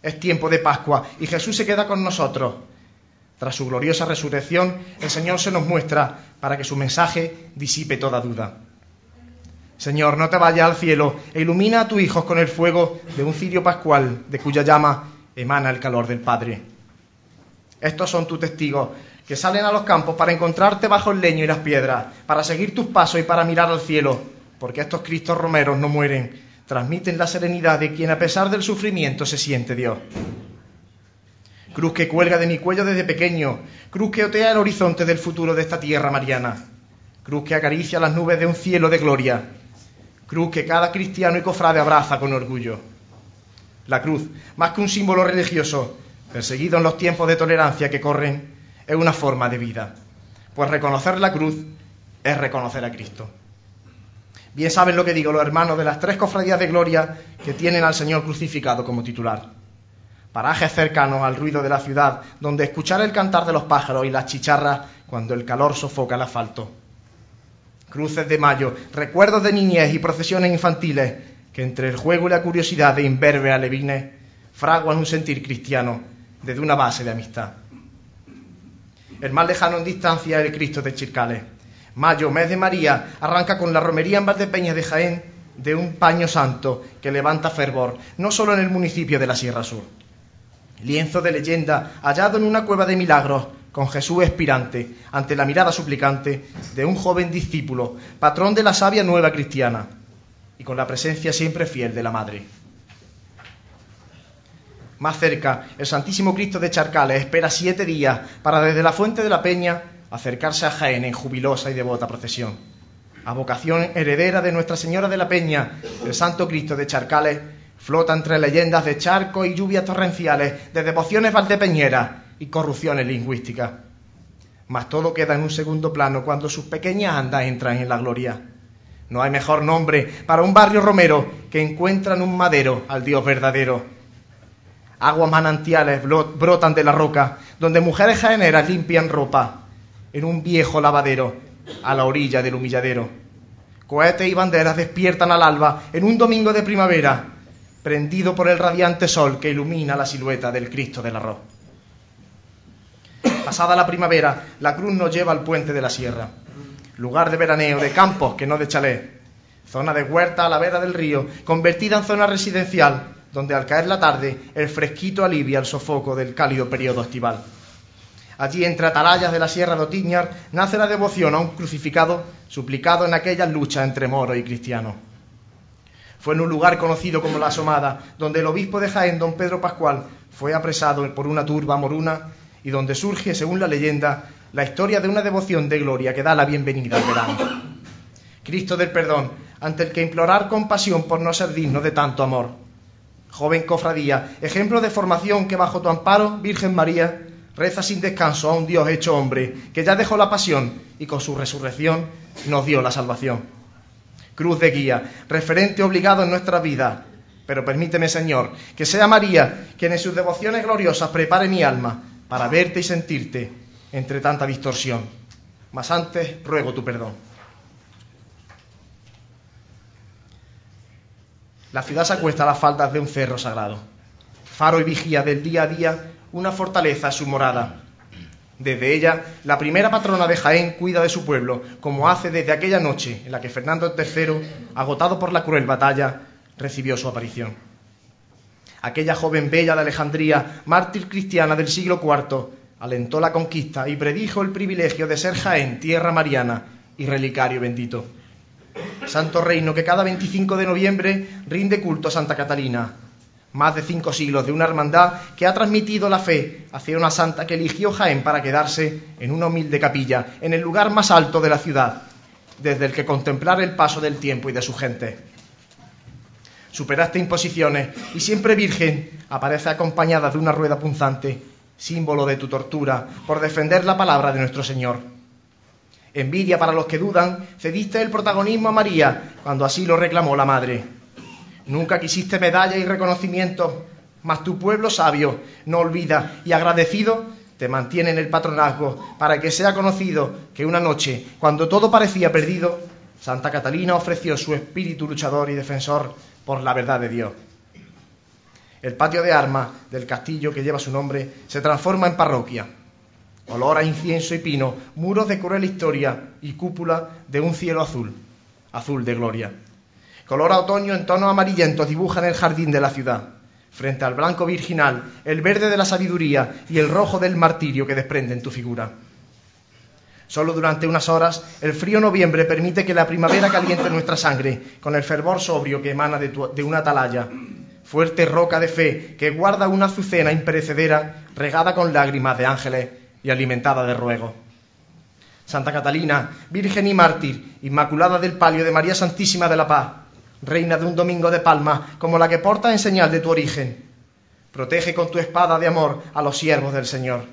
Es tiempo de Pascua y Jesús se queda con nosotros. Tras su gloriosa resurrección, el Señor se nos muestra para que su mensaje disipe toda duda. Señor, no te vayas al cielo e ilumina a tus hijos con el fuego de un cirio pascual, de cuya llama emana el calor del Padre. Estos son tus testigos, que salen a los campos para encontrarte bajo el leño y las piedras, para seguir tus pasos y para mirar al cielo, porque estos Cristos romeros no mueren, transmiten la serenidad de quien a pesar del sufrimiento se siente Dios. Cruz que cuelga de mi cuello desde pequeño, cruz que otea el horizonte del futuro de esta tierra mariana, cruz que acaricia las nubes de un cielo de gloria, cruz que cada cristiano y cofrade abraza con orgullo. La cruz, más que un símbolo religioso, perseguido en los tiempos de tolerancia que corren, es una forma de vida, pues reconocer la cruz es reconocer a Cristo. Bien saben lo que digo los hermanos de las tres cofradías de gloria que tienen al Señor crucificado como titular. Parajes cercanos al ruido de la ciudad, donde escuchar el cantar de los pájaros y las chicharras cuando el calor sofoca el asfalto. Cruces de mayo, recuerdos de niñez y procesiones infantiles que entre el juego y la curiosidad de imberbe alevines fraguan un sentir cristiano desde una base de amistad. El más lejano en distancia es el Cristo de Chircales Mayo, mes de María, arranca con la romería en Valdepeña de Jaén de un paño santo que levanta fervor, no solo en el municipio de la Sierra Sur. Lienzo de leyenda hallado en una cueva de milagros, con Jesús expirante, ante la mirada suplicante de un joven discípulo, patrón de la sabia nueva cristiana, y con la presencia siempre fiel de la Madre. Más cerca, el Santísimo Cristo de Charcales espera siete días para desde la fuente de la peña acercarse a Jaén en jubilosa y devota procesión. A vocación heredera de Nuestra Señora de la Peña, el Santo Cristo de Charcales flota entre leyendas de charcos y lluvias torrenciales, de devociones valdepeñeras y corrupciones lingüísticas. Mas todo queda en un segundo plano cuando sus pequeñas andas entran en la gloria. No hay mejor nombre para un barrio romero que encuentra en un madero al Dios verdadero. Aguas manantiales brotan de la roca, donde mujeres jaeneras limpian ropa en un viejo lavadero a la orilla del humilladero. Cohetes y banderas despiertan al alba en un domingo de primavera, prendido por el radiante sol que ilumina la silueta del Cristo del arroz. Pasada la primavera, la cruz nos lleva al puente de la sierra, lugar de veraneo, de campos que no de chalet, zona de huerta a la vera del río, convertida en zona residencial, donde al caer la tarde el fresquito alivia el sofoco del cálido periodo estival. Allí, entre atalayas de la Sierra de Otiñar, nace la devoción a un crucificado suplicado en aquellas luchas entre moros y cristianos. Fue en un lugar conocido como La Asomada, donde el obispo de Jaén, don Pedro Pascual, fue apresado por una turba moruna y donde surge, según la leyenda, la historia de una devoción de gloria que da la bienvenida al verano. Cristo del perdón, ante el que implorar compasión por no ser digno de tanto amor. Joven cofradía, ejemplo de formación que bajo tu amparo, Virgen María, reza sin descanso a un Dios hecho hombre, que ya dejó la pasión y con su resurrección nos dio la salvación. Cruz de guía, referente obligado en nuestra vida. Pero permíteme, Señor, que sea María quien en sus devociones gloriosas prepare mi alma para verte y sentirte entre tanta distorsión. Mas antes ruego tu perdón. La ciudad se acuesta a las faldas de un cerro sagrado. Faro y vigía del día a día, una fortaleza es su morada. Desde ella, la primera patrona de Jaén cuida de su pueblo, como hace desde aquella noche en la que Fernando III, agotado por la cruel batalla, recibió su aparición. Aquella joven bella de Alejandría, mártir cristiana del siglo IV, alentó la conquista y predijo el privilegio de ser Jaén, tierra mariana y relicario bendito. Santo reino que cada 25 de noviembre rinde culto a Santa Catalina. Más de cinco siglos de una hermandad que ha transmitido la fe hacia una santa que eligió Jaén para quedarse en una humilde capilla, en el lugar más alto de la ciudad, desde el que contemplar el paso del tiempo y de su gente. Superaste imposiciones y siempre virgen aparece acompañada de una rueda punzante, símbolo de tu tortura por defender la palabra de nuestro Señor envidia para los que dudan, cediste el protagonismo a María cuando así lo reclamó la madre. Nunca quisiste medalla y reconocimiento, mas tu pueblo sabio no olvida y agradecido te mantiene en el patronazgo para que sea conocido que una noche, cuando todo parecía perdido, Santa Catalina ofreció su espíritu luchador y defensor por la verdad de Dios. El patio de armas del castillo que lleva su nombre se transforma en parroquia olor a incienso y pino, muros de cruel historia y cúpula de un cielo azul, azul de gloria. Color a otoño en tonos amarillentos dibujan el jardín de la ciudad, frente al blanco virginal, el verde de la sabiduría y el rojo del martirio que desprenden tu figura. Solo durante unas horas el frío noviembre permite que la primavera caliente nuestra sangre con el fervor sobrio que emana de, de una atalaya, fuerte roca de fe que guarda una azucena imperecedera regada con lágrimas de ángeles y alimentada de ruego. Santa Catalina, Virgen y mártir, Inmaculada del Palio de María Santísima de la Paz, Reina de un domingo de palma, como la que porta en señal de tu origen. Protege con tu espada de amor a los siervos del Señor.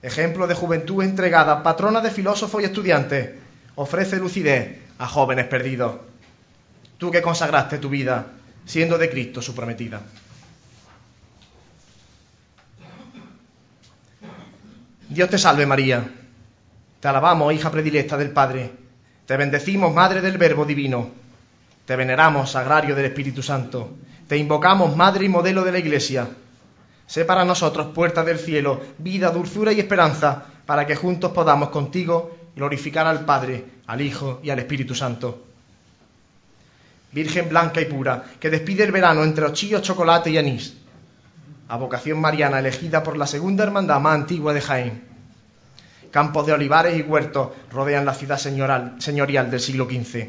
Ejemplo de juventud entregada, patrona de filósofos y estudiantes, ofrece lucidez a jóvenes perdidos. Tú que consagraste tu vida, siendo de Cristo su prometida. Dios te salve María. Te alabamos, hija predilecta del Padre. Te bendecimos, Madre del Verbo Divino. Te veneramos, Sagrario del Espíritu Santo. Te invocamos, Madre y modelo de la Iglesia. Sé para nosotros puerta del cielo, vida, dulzura y esperanza, para que juntos podamos contigo glorificar al Padre, al Hijo y al Espíritu Santo. Virgen blanca y pura, que despide el verano entre ochillos, chocolate y anís a vocación mariana elegida por la segunda hermandad más antigua de Jaén. Campos de olivares y huertos rodean la ciudad señorial del siglo XV.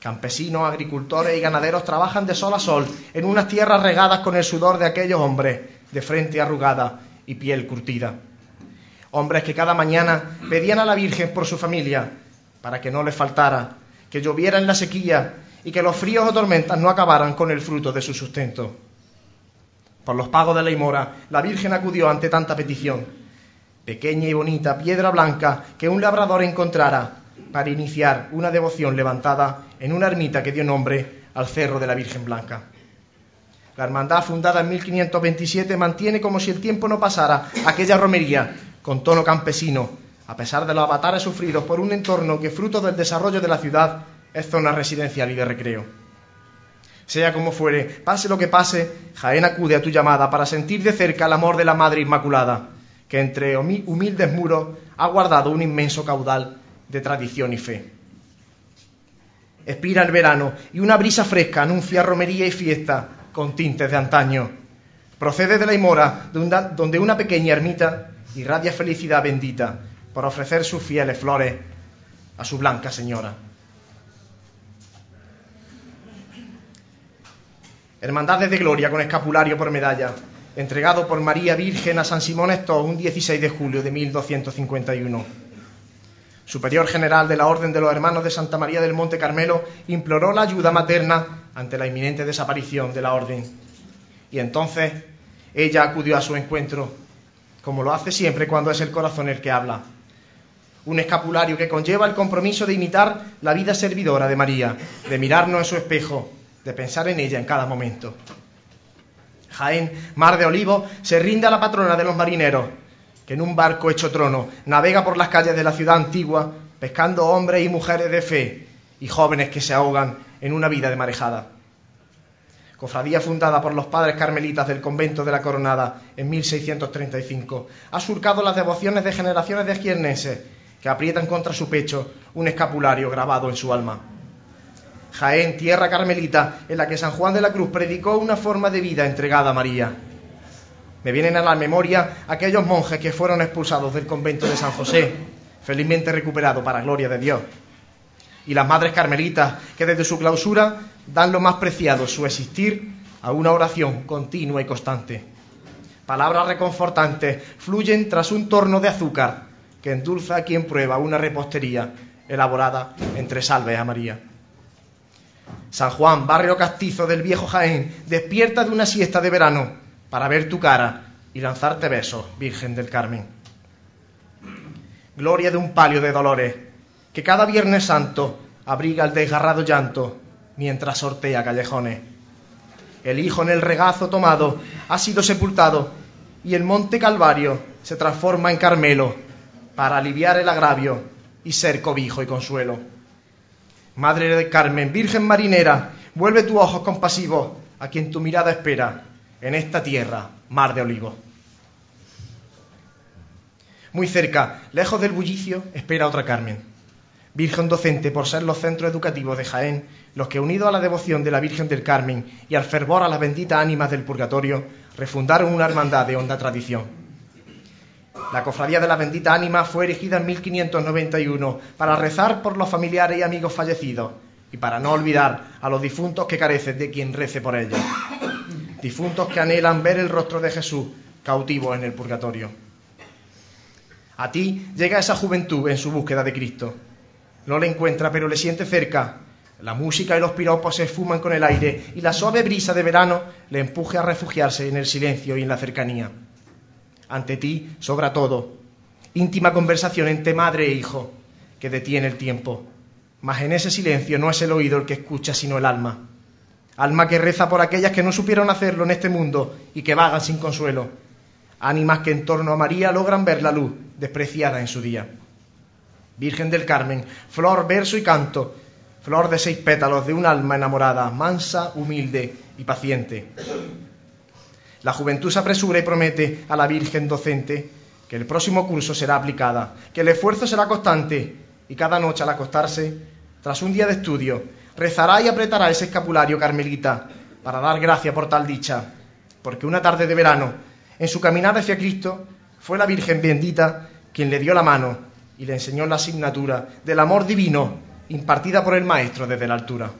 Campesinos, agricultores y ganaderos trabajan de sol a sol en unas tierras regadas con el sudor de aquellos hombres de frente arrugada y piel curtida. Hombres que cada mañana pedían a la Virgen por su familia para que no les faltara, que lloviera en la sequía y que los fríos o tormentas no acabaran con el fruto de su sustento. Por los pagos de la Imora, la Virgen acudió ante tanta petición. Pequeña y bonita piedra blanca que un labrador encontrara para iniciar una devoción levantada en una ermita que dio nombre al Cerro de la Virgen Blanca. La hermandad, fundada en 1527, mantiene como si el tiempo no pasara aquella romería con tono campesino, a pesar de los avatares sufridos por un entorno que, fruto del desarrollo de la ciudad, es zona residencial y de recreo. Sea como fuere, pase lo que pase, Jaén acude a tu llamada para sentir de cerca el amor de la Madre Inmaculada, que entre humildes muros ha guardado un inmenso caudal de tradición y fe. Expira el verano y una brisa fresca anuncia romería y fiesta con tintes de antaño. Procede de la Imora, donde una pequeña ermita irradia felicidad bendita por ofrecer sus fieles flores a su blanca señora. Hermandades de Gloria con escapulario por medalla, entregado por María Virgen a San Simón Estos un 16 de julio de 1251. Superior General de la Orden de los Hermanos de Santa María del Monte Carmelo, imploró la ayuda materna ante la inminente desaparición de la Orden. Y entonces ella acudió a su encuentro, como lo hace siempre cuando es el corazón el que habla. Un escapulario que conlleva el compromiso de imitar la vida servidora de María, de mirarnos en su espejo, de pensar en ella en cada momento. Jaén, Mar de Olivo, se rinde a la patrona de los marineros, que en un barco hecho trono navega por las calles de la ciudad antigua, pescando hombres y mujeres de fe y jóvenes que se ahogan en una vida de marejada. Cofradía fundada por los padres carmelitas del convento de la Coronada en 1635, ha surcado las devociones de generaciones de esquiernenses que aprietan contra su pecho un escapulario grabado en su alma. Jaén, tierra carmelita, en la que San Juan de la Cruz predicó una forma de vida entregada a María. Me vienen a la memoria aquellos monjes que fueron expulsados del convento de San José, felizmente recuperados para gloria de Dios. Y las madres carmelitas que desde su clausura dan lo más preciado, su existir, a una oración continua y constante. Palabras reconfortantes fluyen tras un torno de azúcar que endulza a quien prueba una repostería elaborada entre salves a María. San Juan, barrio castizo del viejo Jaén, despierta de una siesta de verano para ver tu cara y lanzarte besos, Virgen del Carmen. Gloria de un palio de dolores, que cada Viernes Santo abriga el desgarrado llanto mientras sortea callejones. El Hijo en el regazo tomado ha sido sepultado y el monte Calvario se transforma en Carmelo para aliviar el agravio y ser cobijo y consuelo. Madre de Carmen, Virgen marinera, vuelve tu ojos compasivos a quien tu mirada espera en esta tierra, mar de olivo. Muy cerca, lejos del bullicio, espera otra Carmen, Virgen docente por ser los centros educativos de Jaén, los que unidos a la devoción de la Virgen del Carmen y al fervor a las benditas ánimas del purgatorio, refundaron una hermandad de honda tradición. La Cofradía de la Bendita Ánima fue erigida en 1591 para rezar por los familiares y amigos fallecidos y para no olvidar a los difuntos que carecen de quien rece por ellos. Difuntos que anhelan ver el rostro de Jesús cautivo en el purgatorio. A ti llega esa juventud en su búsqueda de Cristo no le encuentra, pero le siente cerca. La música y los piropos se esfuman con el aire y la suave brisa de verano le empuje a refugiarse en el silencio y en la cercanía. Ante ti sobra todo. Íntima conversación entre madre e hijo que detiene el tiempo. Mas en ese silencio no es el oído el que escucha, sino el alma. Alma que reza por aquellas que no supieron hacerlo en este mundo y que vagan sin consuelo. Ánimas que en torno a María logran ver la luz despreciada en su día. Virgen del Carmen, flor, verso y canto, flor de seis pétalos de un alma enamorada, mansa, humilde y paciente. La juventud se apresura y promete a la Virgen docente que el próximo curso será aplicada, que el esfuerzo será constante y cada noche al acostarse, tras un día de estudio, rezará y apretará ese escapulario carmelita para dar gracia por tal dicha, porque una tarde de verano, en su caminada hacia Cristo, fue la Virgen bendita quien le dio la mano y le enseñó la asignatura del amor divino impartida por el Maestro desde la altura.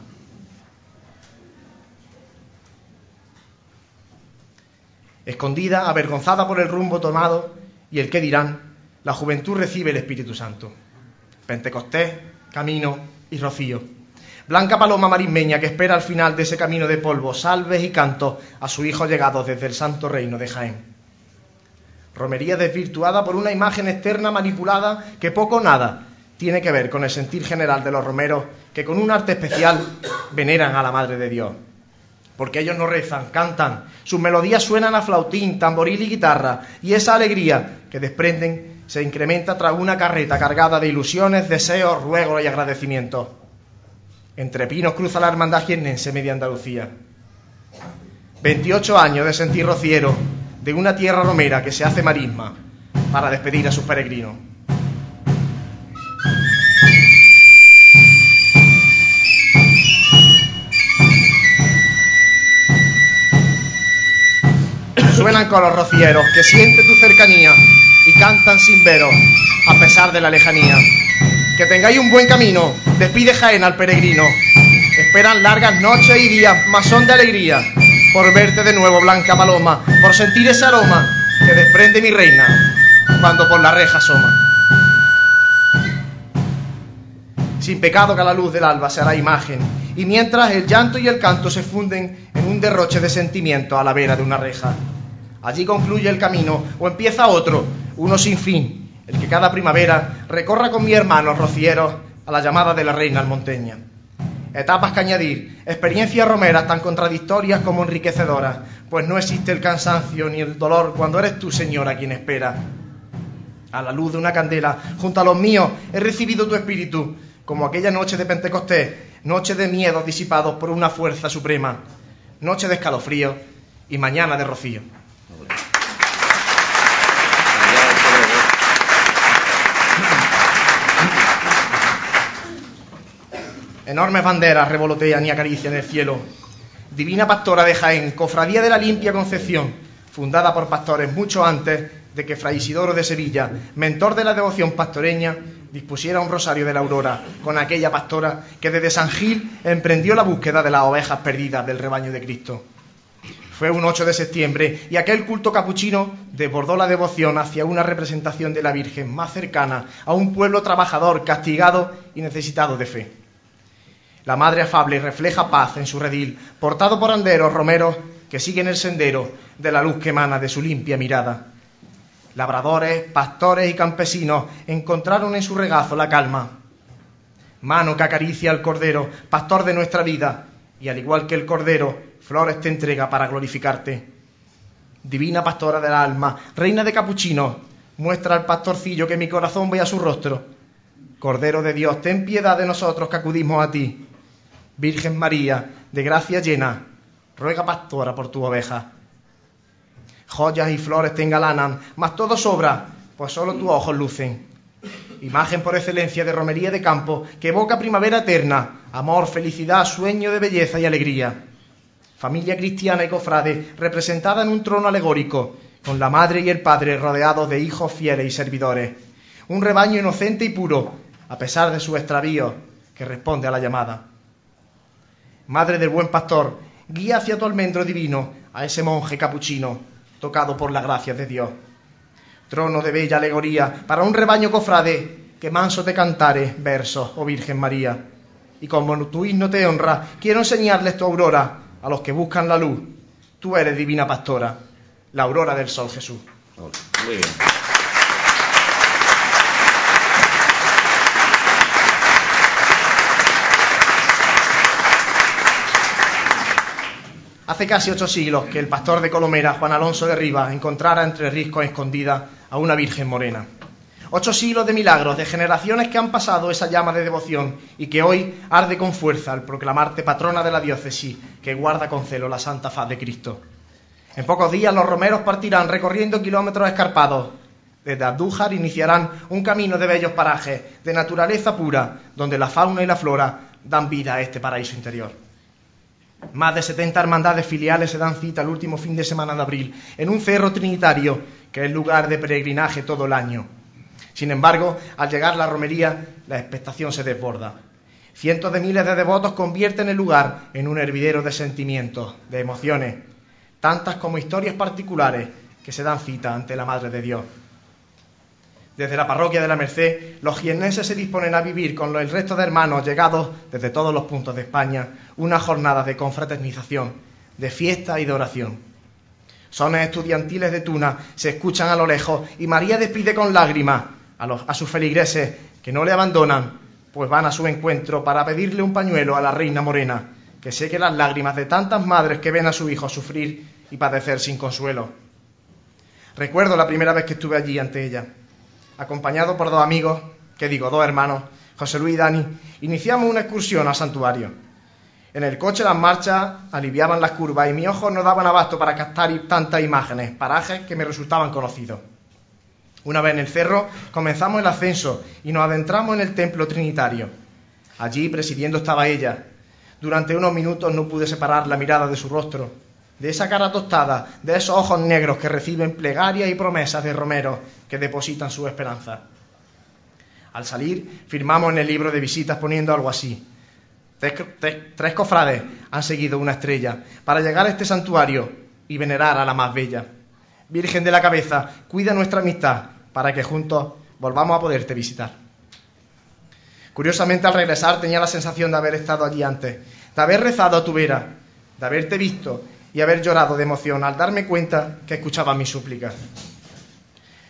Escondida, avergonzada por el rumbo tomado y el que dirán, la juventud recibe el Espíritu Santo. Pentecostés, camino y rocío. Blanca paloma marismeña que espera al final de ese camino de polvo, salves y cantos a su hijo llegado desde el santo reino de Jaén. Romería desvirtuada por una imagen externa manipulada que poco o nada tiene que ver con el sentir general de los romeros que con un arte especial veneran a la Madre de Dios. Porque ellos no rezan, cantan, sus melodías suenan a flautín, tamboril y guitarra, y esa alegría que desprenden se incrementa tras una carreta cargada de ilusiones, deseos, ruegos y agradecimientos. Entre pinos cruza la hermandad jiennense media Andalucía. 28 años de sentir rociero, de una tierra romera que se hace marisma para despedir a sus peregrinos. Suenan con los rocieros que siente tu cercanía y cantan sin veros a pesar de la lejanía. Que tengáis un buen camino, despide Jaén al peregrino. Esperan largas noches y días, más son de alegría, por verte de nuevo, blanca paloma, por sentir ese aroma que desprende mi reina cuando por la reja asoma. Sin pecado que a la luz del alba se hará imagen, y mientras el llanto y el canto se funden en un derroche de sentimiento a la vera de una reja. Allí concluye el camino o empieza otro, uno sin fin, el que cada primavera recorra con mi hermano rocieros a la llamada de la reina almonteña. Etapas que añadir, experiencias romeras tan contradictorias como enriquecedoras, pues no existe el cansancio ni el dolor cuando eres tú, señora, quien espera. A la luz de una candela, junto a los míos, he recibido tu espíritu, como aquella noche de Pentecostés, noche de miedos disipados por una fuerza suprema, noche de escalofrío y mañana de rocío. Enormes banderas revolotean y acarician el cielo. Divina pastora de Jaén, cofradía de la limpia concepción, fundada por pastores mucho antes de que Fray Isidoro de Sevilla, mentor de la devoción pastoreña, dispusiera un rosario de la aurora con aquella pastora que desde San Gil emprendió la búsqueda de las ovejas perdidas del rebaño de Cristo. Fue un 8 de septiembre y aquel culto capuchino desbordó la devoción hacia una representación de la Virgen más cercana a un pueblo trabajador, castigado y necesitado de fe. La madre afable refleja paz en su redil, portado por anderos romeros que siguen el sendero de la luz que emana de su limpia mirada. Labradores, pastores y campesinos encontraron en su regazo la calma. Mano que acaricia al cordero, pastor de nuestra vida, y al igual que el cordero, flores te entrega para glorificarte. Divina pastora del alma, reina de capuchino, muestra al pastorcillo que mi corazón vea su rostro. Cordero de Dios, ten piedad de nosotros que acudimos a ti. Virgen María, de gracia llena, ruega pastora por tu oveja. Joyas y flores te engalanan, mas todo sobra, pues solo tus ojos lucen. Imagen por excelencia de romería de campo que evoca primavera eterna, amor, felicidad, sueño de belleza y alegría. Familia cristiana y cofrade representada en un trono alegórico, con la madre y el padre rodeados de hijos fieles y servidores. Un rebaño inocente y puro, a pesar de su extravío, que responde a la llamada. Madre del buen pastor, guía hacia tu almendro divino a ese monje capuchino, tocado por la gracia de Dios. Trono de bella alegoría para un rebaño cofrade que manso te cantare versos, oh Virgen María. Y como tu himno te honra, quiero enseñarles tu aurora a los que buscan la luz. Tú eres divina pastora, la aurora del sol Jesús. Muy bien. Hace casi ocho siglos que el pastor de Colomera, Juan Alonso de Rivas, encontrara entre riscos escondida a una Virgen morena. Ocho siglos de milagros, de generaciones que han pasado esa llama de devoción y que hoy arde con fuerza al proclamarte patrona de la diócesis que guarda con celo la santa faz de Cristo. En pocos días los romeros partirán recorriendo kilómetros escarpados. Desde Abdújar iniciarán un camino de bellos parajes, de naturaleza pura, donde la fauna y la flora dan vida a este paraíso interior. Más de 70 hermandades filiales se dan cita el último fin de semana de abril en un cerro trinitario que es lugar de peregrinaje todo el año. Sin embargo, al llegar la romería, la expectación se desborda. Cientos de miles de devotos convierten el lugar en un hervidero de sentimientos, de emociones, tantas como historias particulares que se dan cita ante la Madre de Dios. Desde la parroquia de la Merced, los jiennenses se disponen a vivir con el resto de hermanos llegados desde todos los puntos de España una jornada de confraternización, de fiesta y de oración. Sones estudiantiles de Tuna se escuchan a lo lejos y María despide con lágrimas a, sus feligreses que no le abandonan, pues van a su encuentro para pedirle un pañuelo a la reina morena, que seque las lágrimas de tantas madres que ven a su hijo sufrir y padecer sin consuelo. Recuerdo la primera vez que estuve allí ante ella acompañado por dos amigos, que digo, dos hermanos, José Luis y Dani, iniciamos una excursión al santuario. En el coche las marchas aliviaban las curvas y mis ojos no daban abasto para captar tantas imágenes, parajes que me resultaban conocidos. Una vez en el cerro comenzamos el ascenso y nos adentramos en el templo trinitario. Allí presidiendo estaba ella. Durante unos minutos no pude separar la mirada de su rostro. De esa cara tostada, de esos ojos negros que reciben plegarias y promesas de romeros que depositan su esperanza. Al salir, firmamos en el libro de visitas poniendo algo así. Tres, cofrades han seguido una estrella para llegar a este santuario y venerar a la más bella. Virgen de la cabeza, cuida nuestra amistad para que juntos volvamos a poderte visitar. Curiosamente, al regresar tenía la sensación de haber estado allí antes, de haber rezado a tu vera, de haberte visto y haber llorado de emoción al darme cuenta que escuchaba mis súplicas.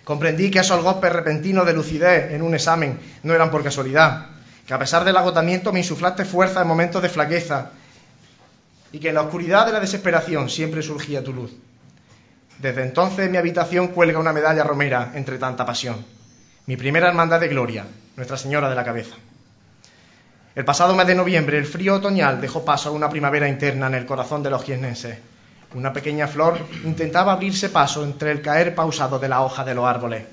Comprendí que esos golpes repentinos de lucidez en un examen no eran por casualidad, que a pesar del agotamiento me insuflaste fuerza en momentos de flaqueza y que en la oscuridad de la desesperación siempre surgía tu luz. Desde entonces en mi habitación cuelga una medalla romera entre tanta pasión, mi primera hermandad de gloria, Nuestra Señora de la Cabeza. El pasado mes de noviembre, el frío otoñal dejó paso a una primavera interna en el corazón de los jiennenses. Una pequeña flor intentaba abrirse paso entre el caer pausado de la hoja de los árboles.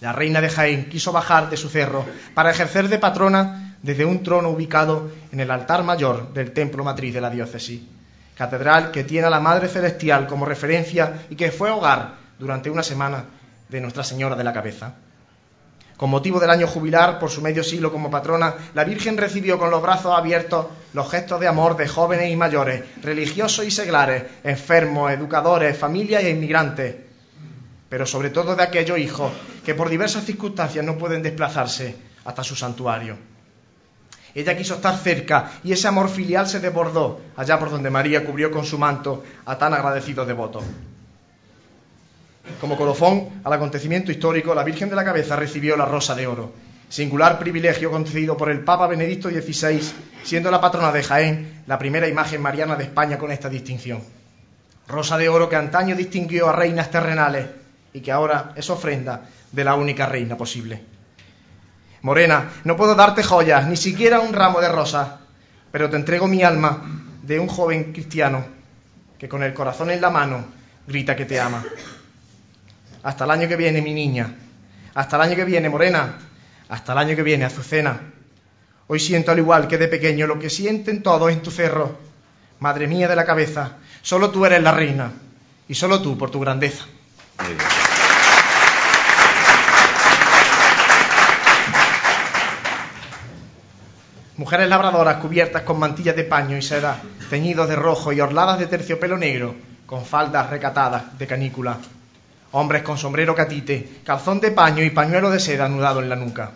La reina de Jaén quiso bajar de su cerro para ejercer de patrona desde un trono ubicado en el altar mayor del templo matriz de la diócesis, catedral que tiene a la Madre Celestial como referencia y que fue hogar durante una semana de Nuestra Señora de la Cabeza. Con motivo del año jubilar, por su medio siglo como patrona, la Virgen recibió con los brazos abiertos los gestos de amor de jóvenes y mayores, religiosos y seglares, enfermos, educadores, familias e inmigrantes, pero sobre todo de aquellos hijos que por diversas circunstancias no pueden desplazarse hasta su santuario. Ella quiso estar cerca y ese amor filial se desbordó allá por donde María cubrió con su manto a tan agradecidos devotos. Como colofón al acontecimiento histórico, la Virgen de la Cabeza recibió la Rosa de Oro, singular privilegio concedido por el Papa Benedicto XVI, siendo la patrona de Jaén la primera imagen mariana de España con esta distinción. Rosa de Oro que antaño distinguió a reinas terrenales y que ahora es ofrenda de la única reina posible. Morena, no puedo darte joyas, ni siquiera un ramo de rosas, pero te entrego mi alma de un joven cristiano que con el corazón en la mano grita que te ama. Hasta el año que viene, mi niña. Hasta el año que viene, Morena. Hasta el año que viene, Azucena. Hoy siento al igual que de pequeño lo que sienten todos en tu cerro. Madre mía de la cabeza, solo tú eres la reina. Y solo tú por tu grandeza. Mujeres labradoras cubiertas con mantillas de paño y seda, teñidos de rojo y orladas de terciopelo negro, con faldas recatadas de canícula Hombres con sombrero catite, calzón de paño y pañuelo de seda anudado en la nuca.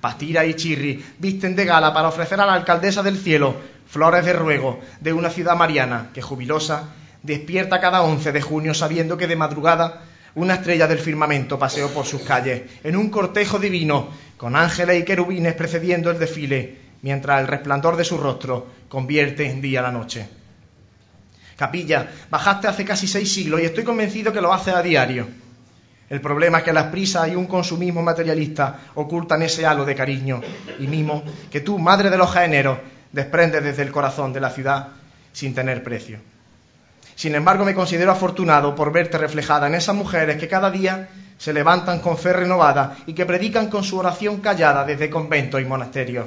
Pastira y Chirri visten de gala para ofrecer a la alcaldesa del cielo flores de ruego de una ciudad mariana que, jubilosa, despierta cada 11 de junio sabiendo que de madrugada una estrella del firmamento paseó por sus calles en un cortejo divino con ángeles y querubines precediendo el desfile mientras el resplandor de su rostro convierte en día la noche. Capilla, bajaste hace casi seis siglos y estoy convencido que lo haces a diario. El problema es que las prisas y un consumismo materialista ocultan ese halo de cariño y mimo que tú, madre de los jaeneros, desprendes desde el corazón de la ciudad sin tener precio. Sin embargo, me considero afortunado por verte reflejada en esas mujeres que cada día se levantan con fe renovada y que predican con su oración callada desde conventos y monasterios.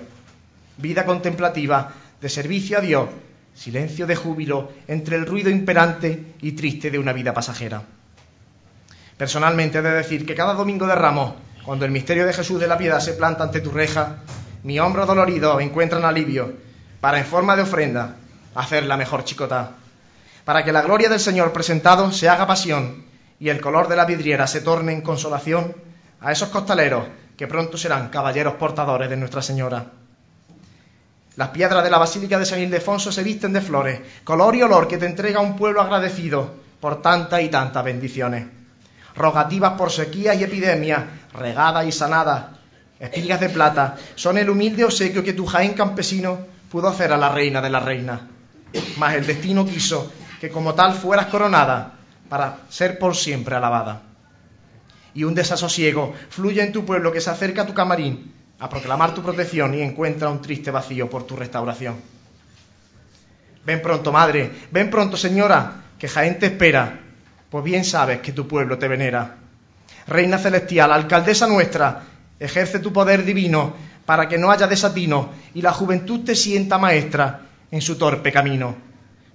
Vida contemplativa de servicio a Dios silencio de júbilo entre el ruido imperante y triste de una vida pasajera. Personalmente he de decir que cada domingo de Ramos, cuando el misterio de Jesús de la piedad se planta ante tu reja, mi hombro dolorido encuentran alivio para, en forma de ofrenda, hacer la mejor chicota, para que la gloria del Señor presentado se haga pasión y el color de la vidriera se torne en consolación a esos costaleros que pronto serán caballeros portadores de Nuestra Señora. Las piedras de la Basílica de San Ildefonso se visten de flores, color y olor que te entrega un pueblo agradecido por tantas y tantas bendiciones. Rogativas por sequía y epidemia, regadas y sanadas, espigas de plata, son el humilde obsequio que tu Jaén campesino pudo hacer a la reina de la reina. Mas el destino quiso que como tal fueras coronada para ser por siempre alabada. Y un desasosiego fluye en tu pueblo que se acerca a tu camarín a proclamar tu protección y encuentra un triste vacío por tu restauración. Ven pronto, madre, ven pronto, señora, que Jaén te espera, pues bien sabes que tu pueblo te venera. Reina celestial, alcaldesa nuestra, ejerce tu poder divino para que no haya desatino y la juventud te sienta maestra en su torpe camino.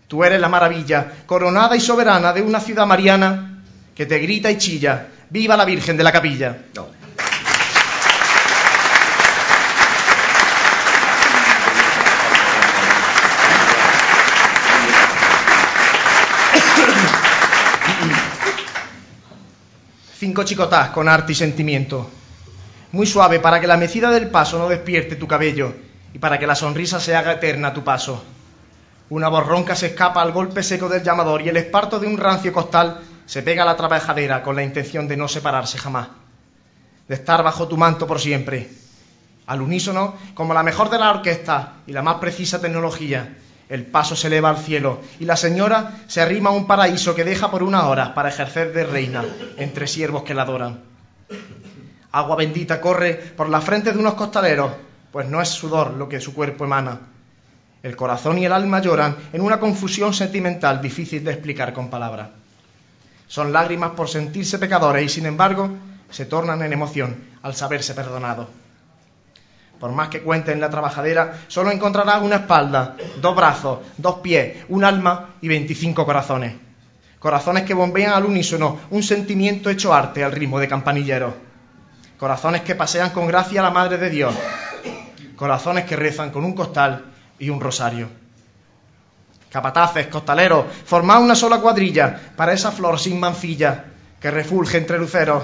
Tú eres la maravilla, coronada y soberana de una ciudad mariana que te grita y chilla, viva la Virgen de la Capilla. Cinco chicotás con arte y sentimiento. Muy suave para que la mecida del paso no despierte tu cabello y para que la sonrisa se haga eterna a tu paso. Una borronca se escapa al golpe seco del llamador y el esparto de un rancio costal se pega a la trabajadera con la intención de no separarse jamás, de estar bajo tu manto por siempre. Al unísono, como la mejor de la orquesta y la más precisa tecnología, el paso se eleva al cielo y la señora se arrima a un paraíso que deja por una hora para ejercer de reina entre siervos que la adoran. Agua bendita corre por la frente de unos costaleros, pues no es sudor lo que su cuerpo emana. El corazón y el alma lloran en una confusión sentimental difícil de explicar con palabras. Son lágrimas por sentirse pecadores y sin embargo se tornan en emoción al saberse perdonados. Por más que cuenten la trabajadera, solo encontrarás una espalda, dos brazos, dos pies, un alma y veinticinco corazones. Corazones que bombean al unísono un sentimiento hecho arte al ritmo de campanilleros. Corazones que pasean con gracia a la Madre de Dios. Corazones que rezan con un costal y un rosario. Capataces, costaleros, formad una sola cuadrilla para esa flor sin mancilla que refulge entre luceros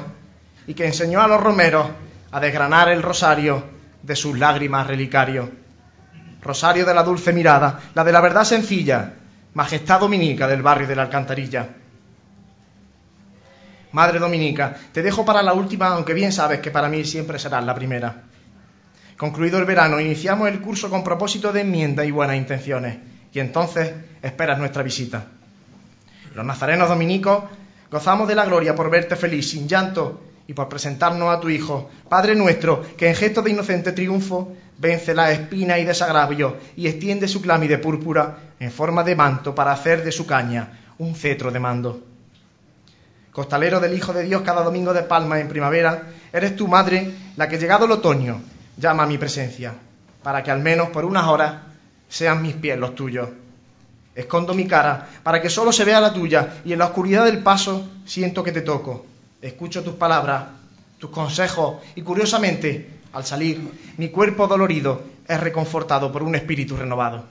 y que enseñó a los romeros a desgranar el rosario de sus lágrimas relicario. Rosario de la dulce mirada, la de la verdad sencilla, majestad dominica del barrio de la Alcantarilla. Madre Dominica, te dejo para la última, aunque bien sabes que para mí siempre serás la primera. Concluido el verano, iniciamos el curso con propósito de enmienda y buenas intenciones, y entonces esperas nuestra visita. Los nazarenos dominicos gozamos de la gloria por verte feliz, sin llanto y por presentarnos a tu Hijo, Padre nuestro, que en gesto de inocente triunfo vence la espina y desagravio y extiende su clámide púrpura en forma de manto para hacer de su caña un cetro de mando. Costalero del Hijo de Dios cada domingo de palma en primavera, eres tu madre la que llegado el otoño llama a mi presencia, para que al menos por unas horas sean mis pies los tuyos. Escondo mi cara para que solo se vea la tuya y en la oscuridad del paso siento que te toco escucho tus palabras, tus consejos y curiosamente, al salir, mi cuerpo dolorido es reconfortado por un espíritu renovado.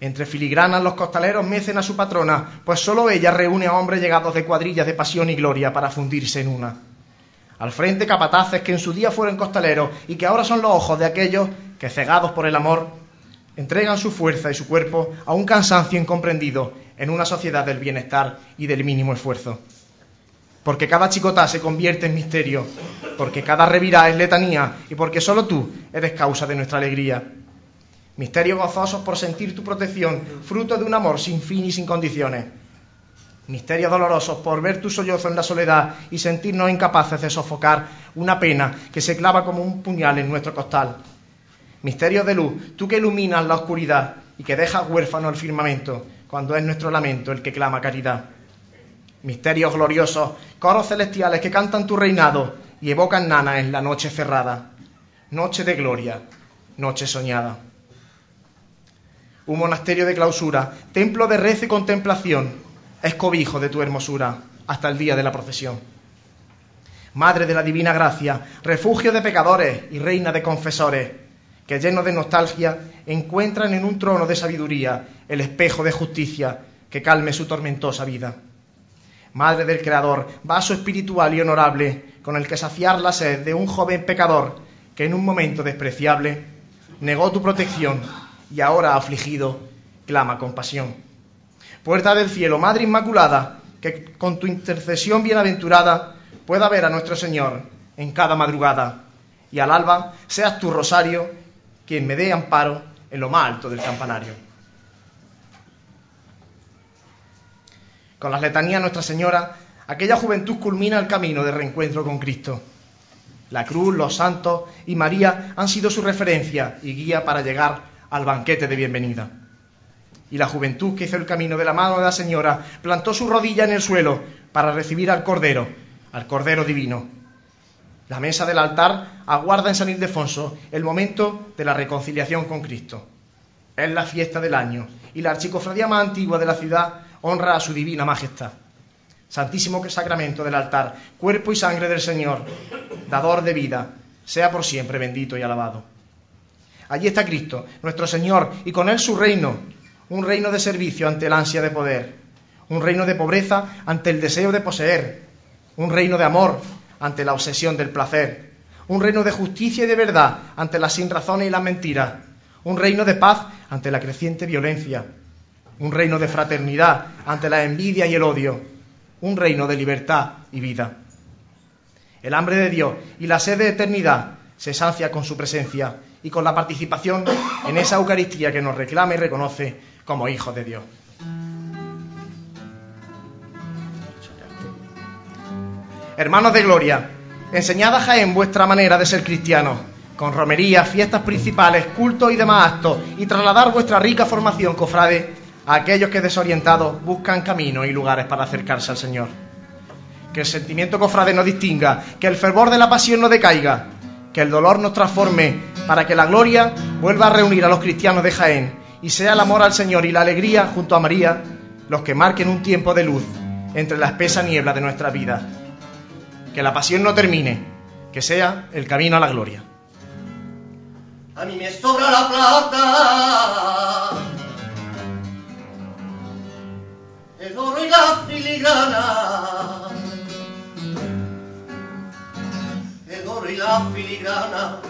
Entre filigranas los costaleros mecen a su patrona, pues solo ella reúne a hombres llegados de cuadrillas de pasión y gloria para fundirse en una. Al frente capataces que en su día fueron costaleros y que ahora son los ojos de aquellos que, cegados por el amor, entregan su fuerza y su cuerpo a un cansancio incomprendido en una sociedad del bienestar y del mínimo esfuerzo porque cada chicotá se convierte en misterio, porque cada revirá es letanía y porque solo tú eres causa de nuestra alegría. Misterios gozosos por sentir tu protección, fruto de un amor sin fin y sin condiciones. Misterios dolorosos por ver tu sollozo en la soledad y sentirnos incapaces de sofocar una pena que se clava como un puñal en nuestro costal. Misterios de luz, tú que iluminas la oscuridad y que dejas huérfano el firmamento, cuando es nuestro lamento el que clama caridad misterios gloriosos, coros celestiales que cantan tu reinado y evocan nana en la noche cerrada, noche de gloria, noche soñada. Un monasterio de clausura, templo de rezo y contemplación, es cobijo de tu hermosura hasta el día de la procesión. Madre de la divina gracia, refugio de pecadores y reina de confesores, que lleno de nostalgia encuentran en un trono de sabiduría el espejo de justicia que calme su tormentosa vida. Madre del Creador, vaso espiritual y honorable con el que saciar la sed de un joven pecador que en un momento despreciable negó tu protección y ahora afligido clama compasión. Puerta del cielo, Madre Inmaculada, que con tu intercesión bienaventurada pueda ver a nuestro Señor en cada madrugada y al alba seas tu rosario quien me dé amparo en lo más alto del campanario. Con las letanías Nuestra Señora, aquella juventud culmina el camino de reencuentro con Cristo. La cruz, los santos y María han sido su referencia y guía para llegar al banquete de bienvenida. Y la juventud que hizo el camino de la mano de la Señora plantó su rodilla en el suelo para recibir al Cordero, al Cordero Divino. La mesa del altar aguarda en San Ildefonso el momento de la reconciliación con Cristo. Es la fiesta del año y la archicofradía más antigua de la ciudad honra a su divina majestad. Santísimo sacramento del altar, cuerpo y sangre del Señor, dador de vida, sea por siempre bendito y alabado. Allí está Cristo, nuestro Señor, y con Él su reino, un reino de servicio ante el ansia de poder, un reino de pobreza ante el deseo de poseer, un reino de amor ante la obsesión del placer, un reino de justicia y de verdad ante las sinrazones y las mentiras, un reino de paz ante la creciente violencia, un reino de fraternidad ante la envidia y el odio, un reino de libertad y vida. El hambre de Dios y la sed de eternidad se sacia con su presencia y con la participación en esa Eucaristía que nos reclama y reconoce como hijos de Dios. Hermanos de Gloria, enseñad a Jaén vuestra manera de ser cristianos, con romerías, fiestas principales, cultos y demás actos, y trasladar vuestra rica formación, cofrade, aquellos que desorientados buscan caminos y lugares para acercarse al Señor. Que el sentimiento cofrade nos distinga, que el fervor de la pasión no decaiga, que el dolor nos transforme para que la gloria vuelva a reunir a los cristianos de Jaén y sea el amor al Señor y la alegría junto a María los que marquen un tiempo de luz entre la espesa niebla de nuestra vida. Que la pasión no termine, que sea el camino a la gloria. A mí me sobra la plata el oro y la filigrana. El oro y la filigrana,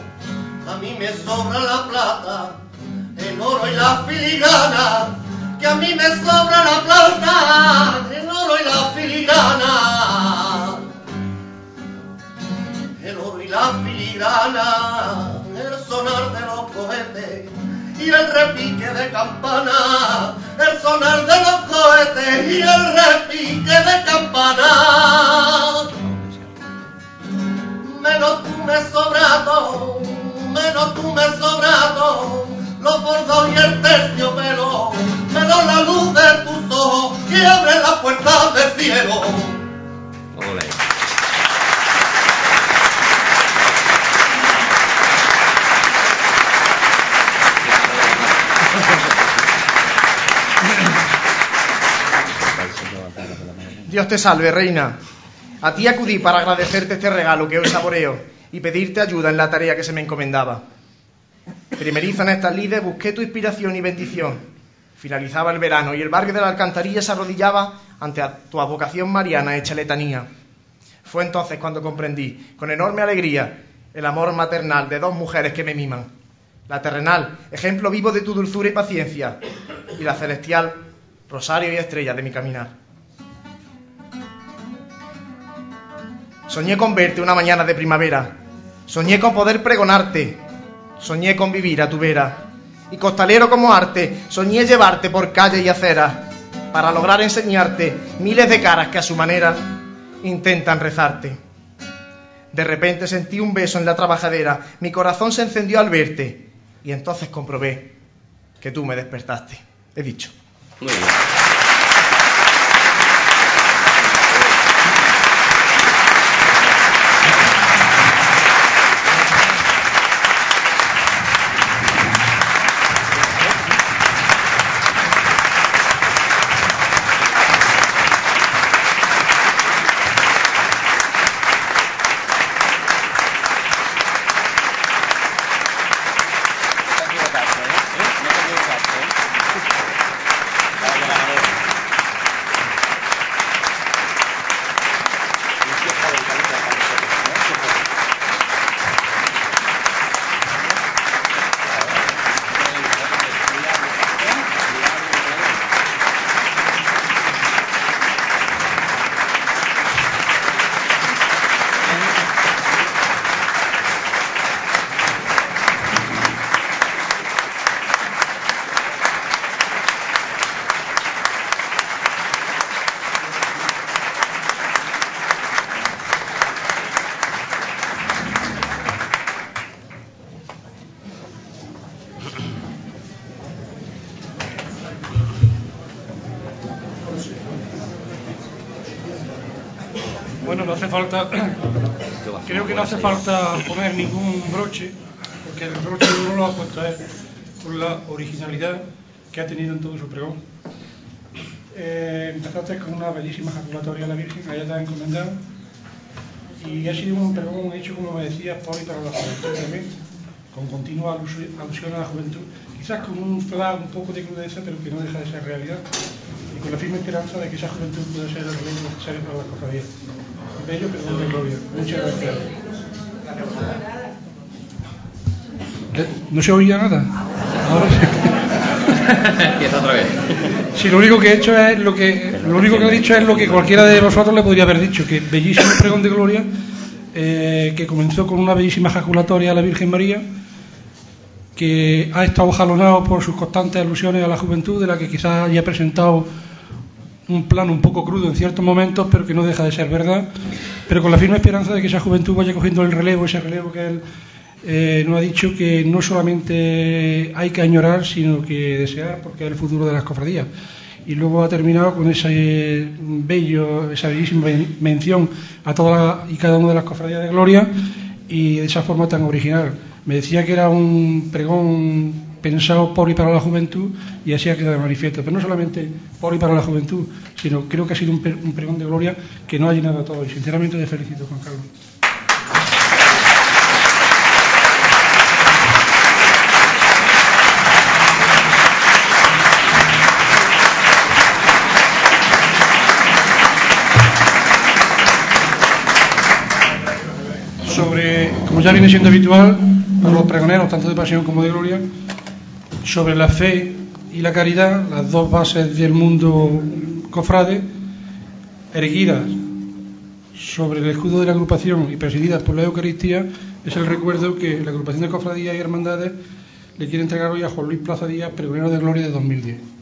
a mí me sobra la plata. El oro y la filigrana, que a mí me sobra la plata. El oro y la filigrana. El oro y la filigrana, el sonar de los cohetes y el repique de campana, el sonar de y el repique de campana. Menos tú me sobrato, menos tú me sobrato, los bordos y el terciopelo, menos la luz de tus ojos que abre las puertas del cielo. Te salve, reina. A ti acudí para agradecerte este regalo que hoy saboreo y pedirte ayuda en la tarea que se me encomendaba. Primerizo en estas lides busqué tu inspiración y bendición. Finalizaba el verano y el barrio de la Alcantarilla se arrodillaba ante tu advocación mariana hecha letanía. Fue entonces cuando comprendí, con enorme alegría, el amor maternal de dos mujeres que me miman. La terrenal, ejemplo vivo de tu dulzura y paciencia, y la celestial, rosario y estrella de mi caminar. Soñé con verte una mañana de primavera. Soñé con poder pregonarte. Soñé con vivir a tu vera. Y costalero como arte, soñé llevarte por calle y acera para lograr enseñarte miles de caras que a su manera intentan rezarte. De repente sentí un beso en la trabajadera, mi corazón se encendió al verte y entonces comprobé que tú me despertaste. He dicho. Muy bien. Falta, creo que no hace falta poner ningún broche, porque el broche no lo ha puesto él, por la originalidad que ha tenido en todo su pregón. Eh, empezaste con una bellísima ejaculatoria a la Virgen, allá te ha encomendado, y ha sido un pregón hecho, como me decías, por para la juventud también, con continua alusión a la juventud, quizás con un flash un poco de crudeza, pero que no deja de ser realidad, y con la firme esperanza de que esa juventud pueda ser el relevo necesario para las cofradías. Bello perdón de gloria. Muchas gracias. ¿No se oía nada? Ahora <laughs> Empieza otra vez. Sí, lo único que he hecho es lo que lo único que he dicho es lo que cualquiera de vosotros le podría haber dicho, que bellísimo pregón de gloria, eh, que comenzó con una bellísima ejaculatoria a la Virgen María, que ha estado jalonado por sus constantes alusiones a la juventud, de la que quizás haya presentado un plano un poco crudo en ciertos momentos, pero que no deja de ser verdad, pero con la firme esperanza de que esa juventud vaya cogiendo el relevo, ese relevo que él eh, ha dicho que no solamente hay que añorar, sino que desear, porque es el futuro de las cofradías. Y luego ha terminado con ese bello, esa bellísima mención a todas y cada una de las cofradías de Gloria y de esa forma tan original. Me decía que era un pregón pensado por y para la juventud y así ha quedado de manifiesto. Pero no solamente por y para la juventud, sino creo que ha sido un, pregón de gloria que no ha llenado a todo. Y sinceramente le felicito, Juan Carlos. sobre, como ya viene siendo habitual, los pregoneros, tanto de pasión como de gloria, sobre la fe y la caridad, las dos bases del mundo cofrade, erguidas sobre el escudo de la agrupación y presididas por la Eucaristía, es el recuerdo que la agrupación de cofradías y hermandades le quiere entregar hoy a Juan Luis Plaza Díaz, pregonero de gloria de 2010.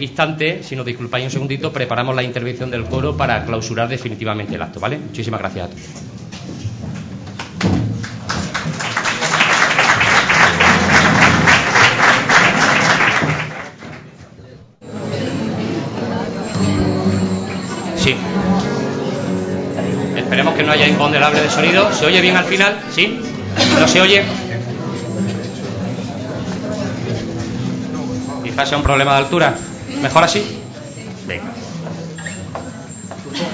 Instante, si nos disculpáis un segundito, preparamos la intervención del coro para clausurar definitivamente el acto, ¿vale? Muchísimas gracias a todos. Sí. Esperemos que no haya imponderable de sonido. ¿Se oye bien al final? ¿Sí? ¿No se oye? quizás sea un problema de altura. ¿Mejor así? Venga.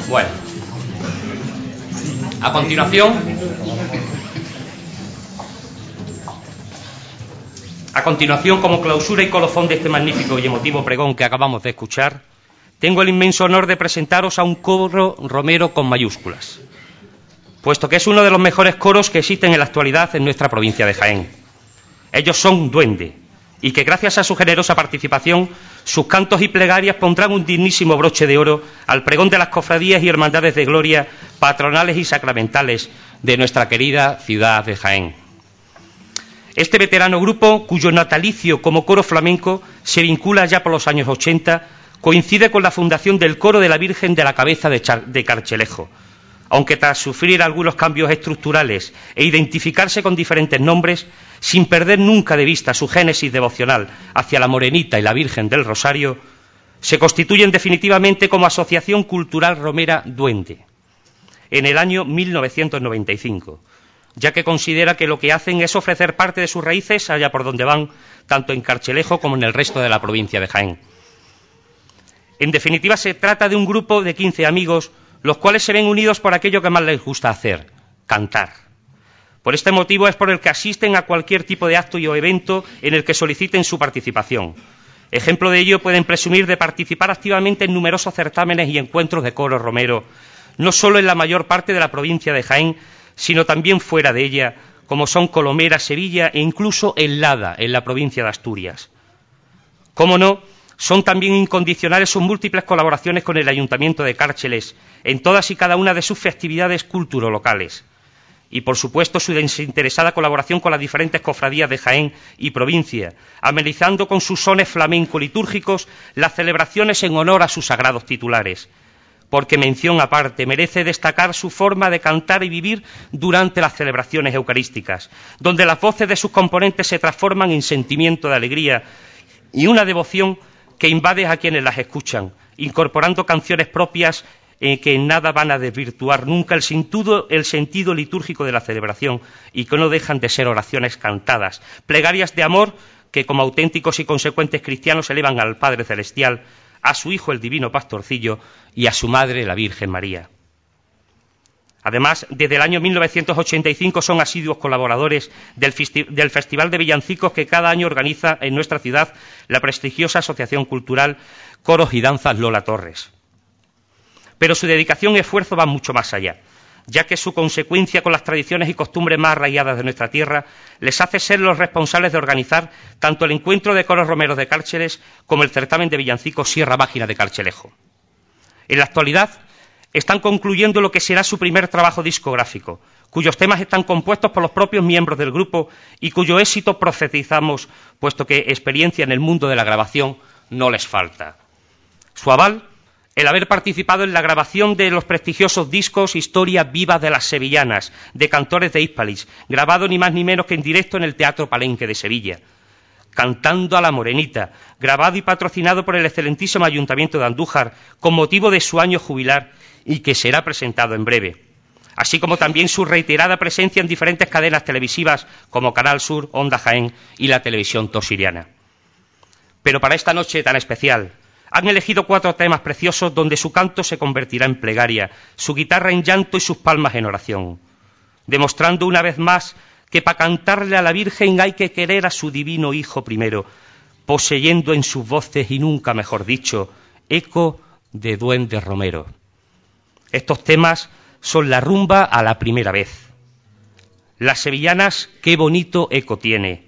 Bueno. A continuación. A continuación, como clausura y colofón de este magnífico y emotivo pregón que acabamos de escuchar, tengo el inmenso honor de presentaros a un coro romero con mayúsculas, puesto que es uno de los mejores coros que existen en la actualidad en nuestra provincia de Jaén. Ellos son Duende, y que gracias a su generosa participación sus cantos y plegarias pondrán un dignísimo broche de oro al pregón de las cofradías y hermandades de gloria patronales y sacramentales de nuestra querida ciudad de Jaén. Este veterano grupo, cuyo natalicio como coro flamenco se vincula ya por los años 80, coincide con la fundación del coro de la Virgen de la Cabeza de Carchelejo, aunque tras sufrir algunos cambios estructurales e identificarse con diferentes nombres, sin perder nunca de vista su génesis devocional hacia la Morenita y la Virgen del Rosario, se constituyen definitivamente como Asociación Cultural Romera Duende en el año 1995, ya que considera que lo que hacen es ofrecer parte de sus raíces allá por donde van, tanto en Carchelejo como en el resto de la provincia de Jaén. En definitiva, se trata de un grupo de 15 amigos, los cuales se ven unidos por aquello que más les gusta hacer, cantar por este motivo es por el que asisten a cualquier tipo de acto y o evento en el que soliciten su participación. Ejemplo de ello pueden presumir de participar activamente en numerosos certámenes y encuentros de coro romero, no solo en la mayor parte de la provincia de Jaén, sino también fuera de ella, como son Colomera, Sevilla e incluso en Lada, en la provincia de Asturias. Cómo no, son también incondicionales sus múltiples colaboraciones con el Ayuntamiento de Cárceles en todas y cada una de sus festividades culturolocales. Y, por supuesto, su desinteresada colaboración con las diferentes cofradías de Jaén y provincia, amenizando con sus sones flamenco-litúrgicos las celebraciones en honor a sus sagrados titulares. Porque mención aparte merece destacar su forma de cantar y vivir durante las celebraciones eucarísticas, donde las voces de sus componentes se transforman en sentimiento de alegría y una devoción que invade a quienes las escuchan, incorporando canciones propias eh, que en nada van a desvirtuar nunca el sentido, el sentido litúrgico de la celebración y que no dejan de ser oraciones cantadas, plegarias de amor que como auténticos y consecuentes cristianos elevan al Padre Celestial, a su Hijo el Divino Pastorcillo y a su Madre la Virgen María. Además, desde el año 1985 son asiduos colaboradores del, del, Festival de Villancicos que cada año organiza en nuestra ciudad la prestigiosa Asociación Cultural Coros y Danzas Lola Torres. Pero su dedicación y esfuerzo van mucho más allá, ya que su consecuencia con las tradiciones y costumbres más arraigadas de nuestra tierra les hace ser los responsables de organizar tanto el encuentro de coros romeros de Cárceles como el certamen de villancicos Sierra Mágina de Carchelejo. En la actualidad están concluyendo lo que será su primer trabajo discográfico, cuyos temas están compuestos por los propios miembros del grupo y cuyo éxito profetizamos, puesto que experiencia en el mundo de la grabación no les falta. Su aval el haber participado en la grabación de los prestigiosos discos Historia Viva de las Sevillanas, de cantores de Hispalis, grabado ni más ni menos que en directo en el Teatro Palenque de Sevilla. Cantando a la Morenita, grabado y patrocinado por el excelentísimo Ayuntamiento de Andújar, con motivo de su año jubilar y que será presentado en breve. Así como también su reiterada presencia en diferentes cadenas televisivas como Canal Sur, Onda Jaén y la televisión tosiriana. Pero para esta noche tan especial, han elegido cuatro temas preciosos donde su canto se convertirá en plegaria, su guitarra en llanto y sus palmas en oración, demostrando una vez más que para cantarle a la Virgen hay que querer a su divino Hijo primero, poseyendo en sus voces y nunca mejor dicho, eco de Duende Romero. Estos temas son la rumba a la primera vez. Las sevillanas, qué bonito eco tiene.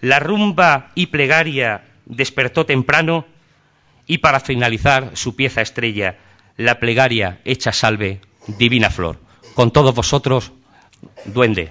La rumba y plegaria despertó temprano y para finalizar su pieza estrella, la plegaria hecha salve, divina flor. Con todos vosotros, duende.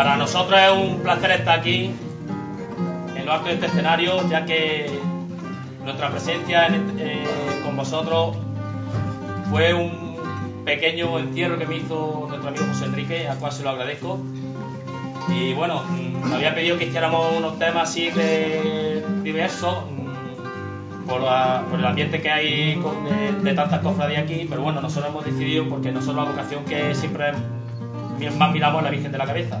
Para nosotros es un placer estar aquí en lo alto de este escenario, ya que nuestra presencia eh, con vosotros fue un pequeño encierro que me hizo nuestro amigo José Enrique, al cual se lo agradezco. Y bueno, mm, me había pedido que hiciéramos unos temas así de diversos, mm, por, el ambiente que hay de, de, tantas cofradías aquí, pero bueno, nosotros hemos decidido, porque nosotros la vocación que siempre más miramos a la Virgen de la Cabeza.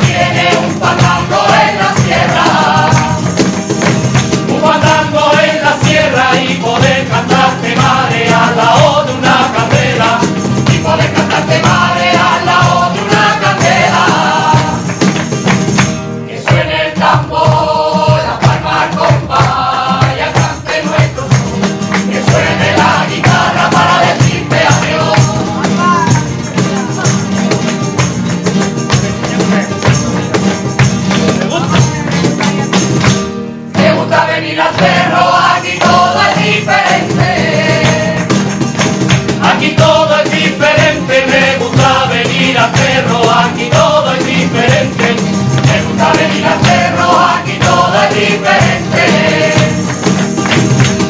diferente.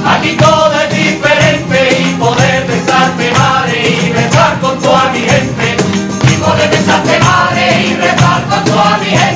Aquí todo es diferente y poder besarte madre y rezar con toda mi gente. Y poder besarte madre y rezar con toda mi gente.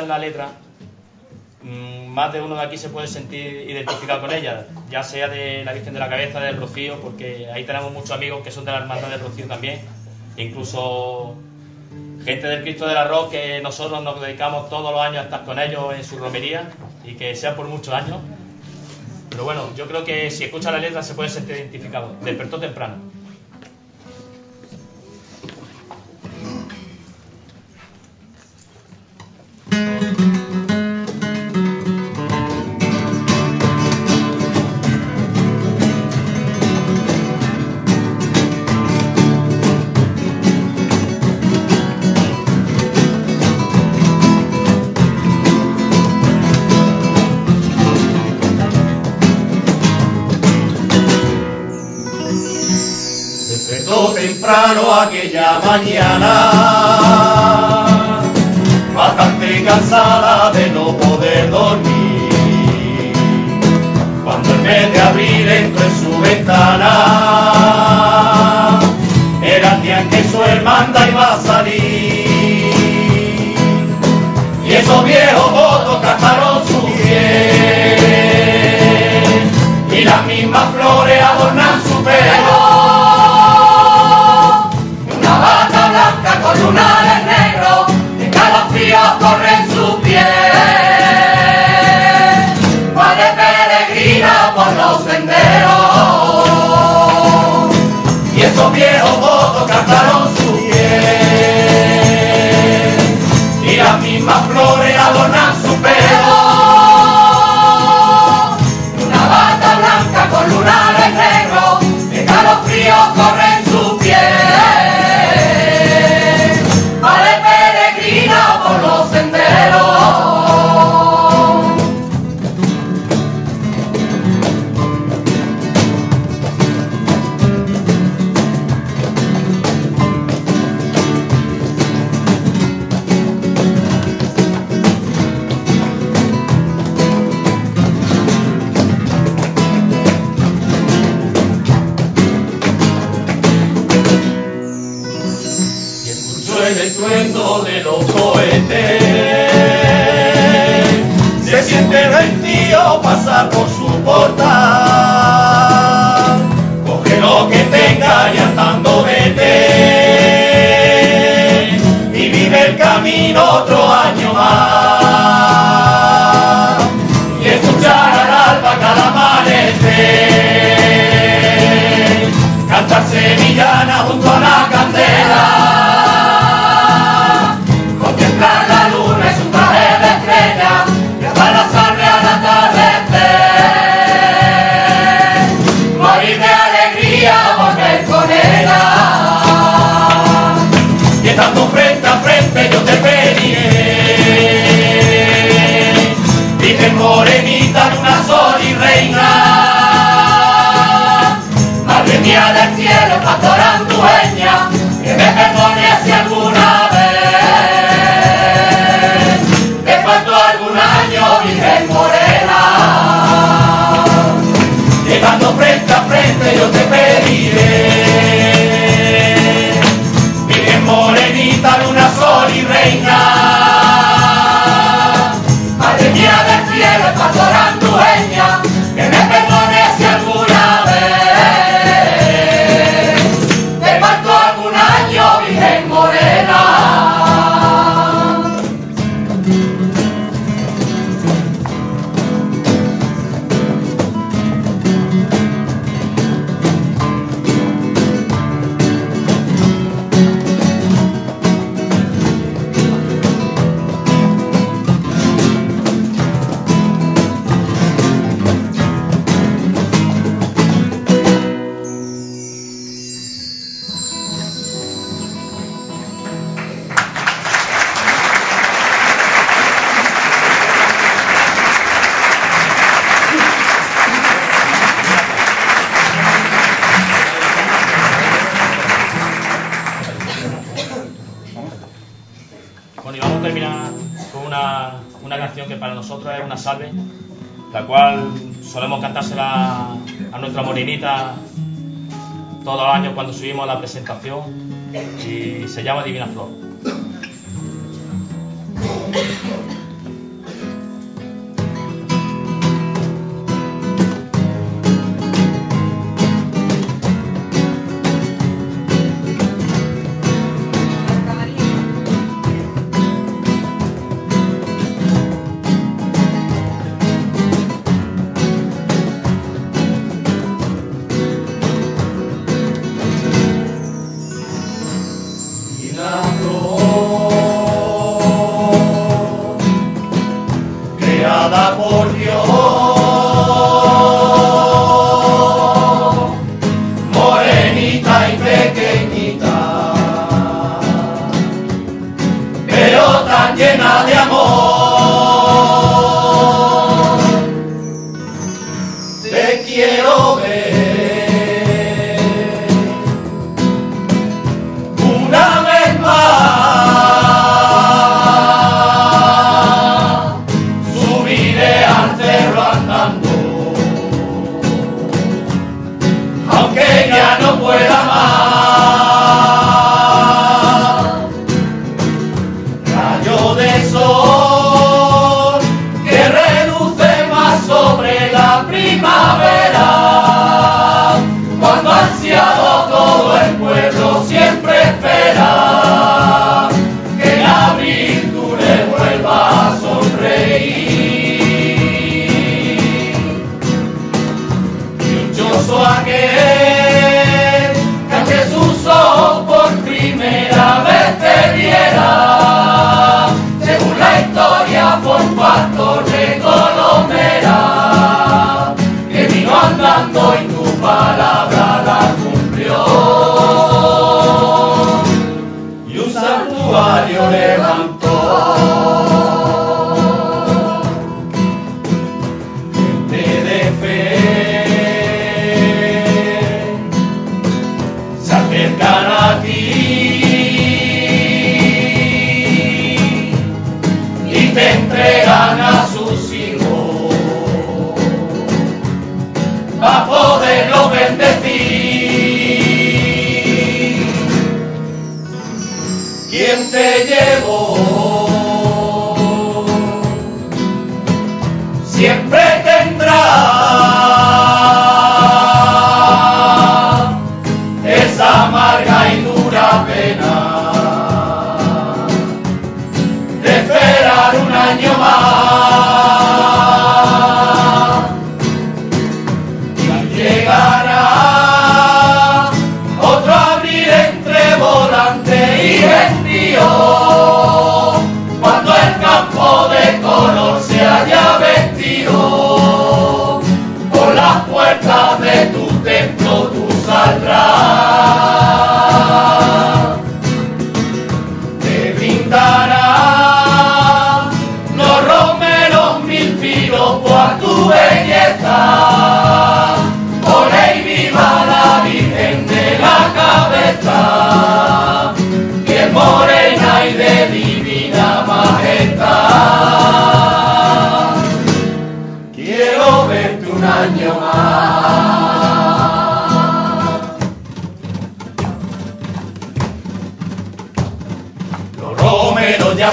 Letra, mm, más de uno de aquí se puede sentir identificado con ella, ya sea de la Virgen de la Cabeza, del Rocío, porque ahí tenemos muchos amigos que son de la Hermandad del Rocío también, incluso gente del Cristo del Arroz que nosotros nos dedicamos todos los años a estar con ellos en su romería y que sea por muchos años. Pero bueno, yo creo que si escucha la letra se puede sentir identificado. Despertó temprano. mañana, bastante cansada de no poder dormir. Cuando el mes de abril entró en su ventana, era el día que su hermana iba a salir. Y esos viejos yo te pediré. es el campeón y se llama Divina Flor.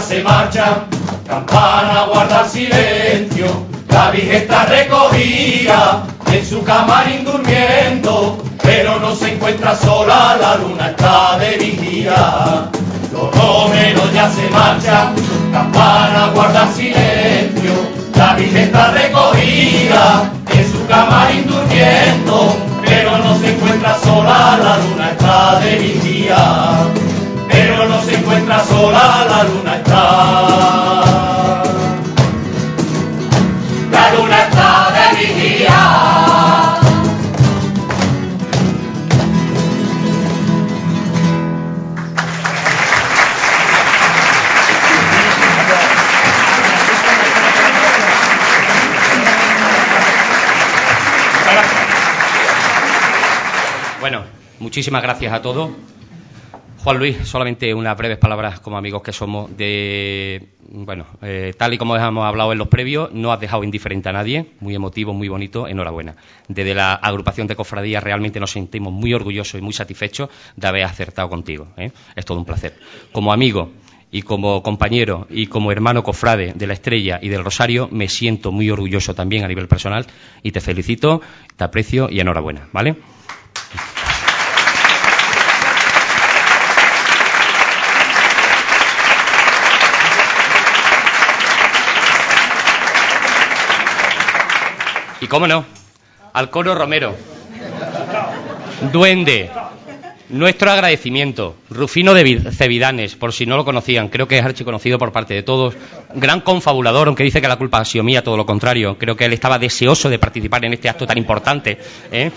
Se marchan, campana guarda silencio, la Virgen recogida en su camarín durmiendo, pero no se encuentra sola, la luna está de vigía. Los romeros ya se marchan, campana guarda silencio, la Virgen recogida en su camarín durmiendo, pero no se encuentra sola, la luna está de vigía encuentra sola, la luna está. La luna está de vigía. Bueno, muchísimas gracias a todos. Juan Luis, solamente unas breves palabras como amigos que somos de, bueno, eh, tal y como hemos hablado en los previos, no has dejado indiferente a nadie, muy emotivo, muy bonito, enhorabuena. Desde la agrupación de cofradías realmente nos sentimos muy orgullosos y muy satisfechos de haber acertado contigo. ¿eh? Es todo un placer. Como amigo y como compañero y como hermano cofrade de la Estrella y del Rosario, me siento muy orgulloso también a nivel personal y te felicito, te aprecio y enhorabuena, ¿vale? Y cómo no, al coro Romero. Duende. Nuestro agradecimiento. Rufino de Vid- Cevidanes, por si no lo conocían, creo que es archiconocido por parte de todos. Gran confabulador, aunque dice que la culpa ha sido mía, todo lo contrario. Creo que él estaba deseoso de participar en este acto tan importante. ¿eh?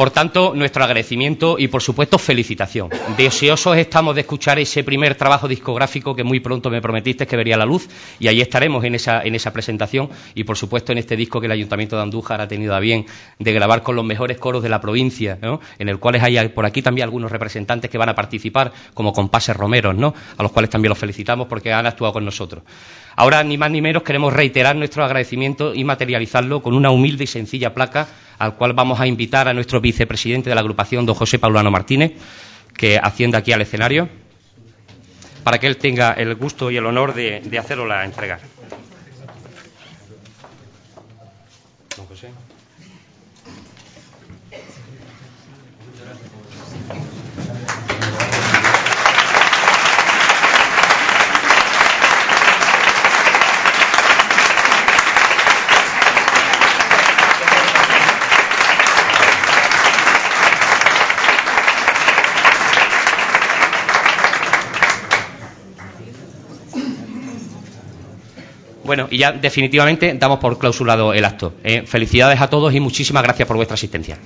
Por tanto, nuestro agradecimiento y, por supuesto, felicitación. Deseosos estamos de escuchar ese primer trabajo discográfico que muy pronto me prometiste que vería la luz y ahí estaremos en esa, en esa presentación y, por supuesto, en este disco que el Ayuntamiento de Andújar ha tenido a bien de grabar con los mejores coros de la provincia, en el cual hay por aquí también algunos representantes que van a participar, como compases romeros, ¿no? a los cuales también los felicitamos porque han actuado con nosotros. Ahora, ni más ni menos, queremos reiterar nuestro agradecimiento y materializarlo con una humilde y sencilla placa al cual vamos a invitar a nuestro vicepresidente de la agrupación, don José Paulano Martínez, que ascienda aquí al escenario, para que él tenga el gusto y el honor de, hacerlo la entregar. Bueno, y ya definitivamente damos por clausurado el acto. Eh, felicidades a todos y muchísimas gracias por vuestra asistencia.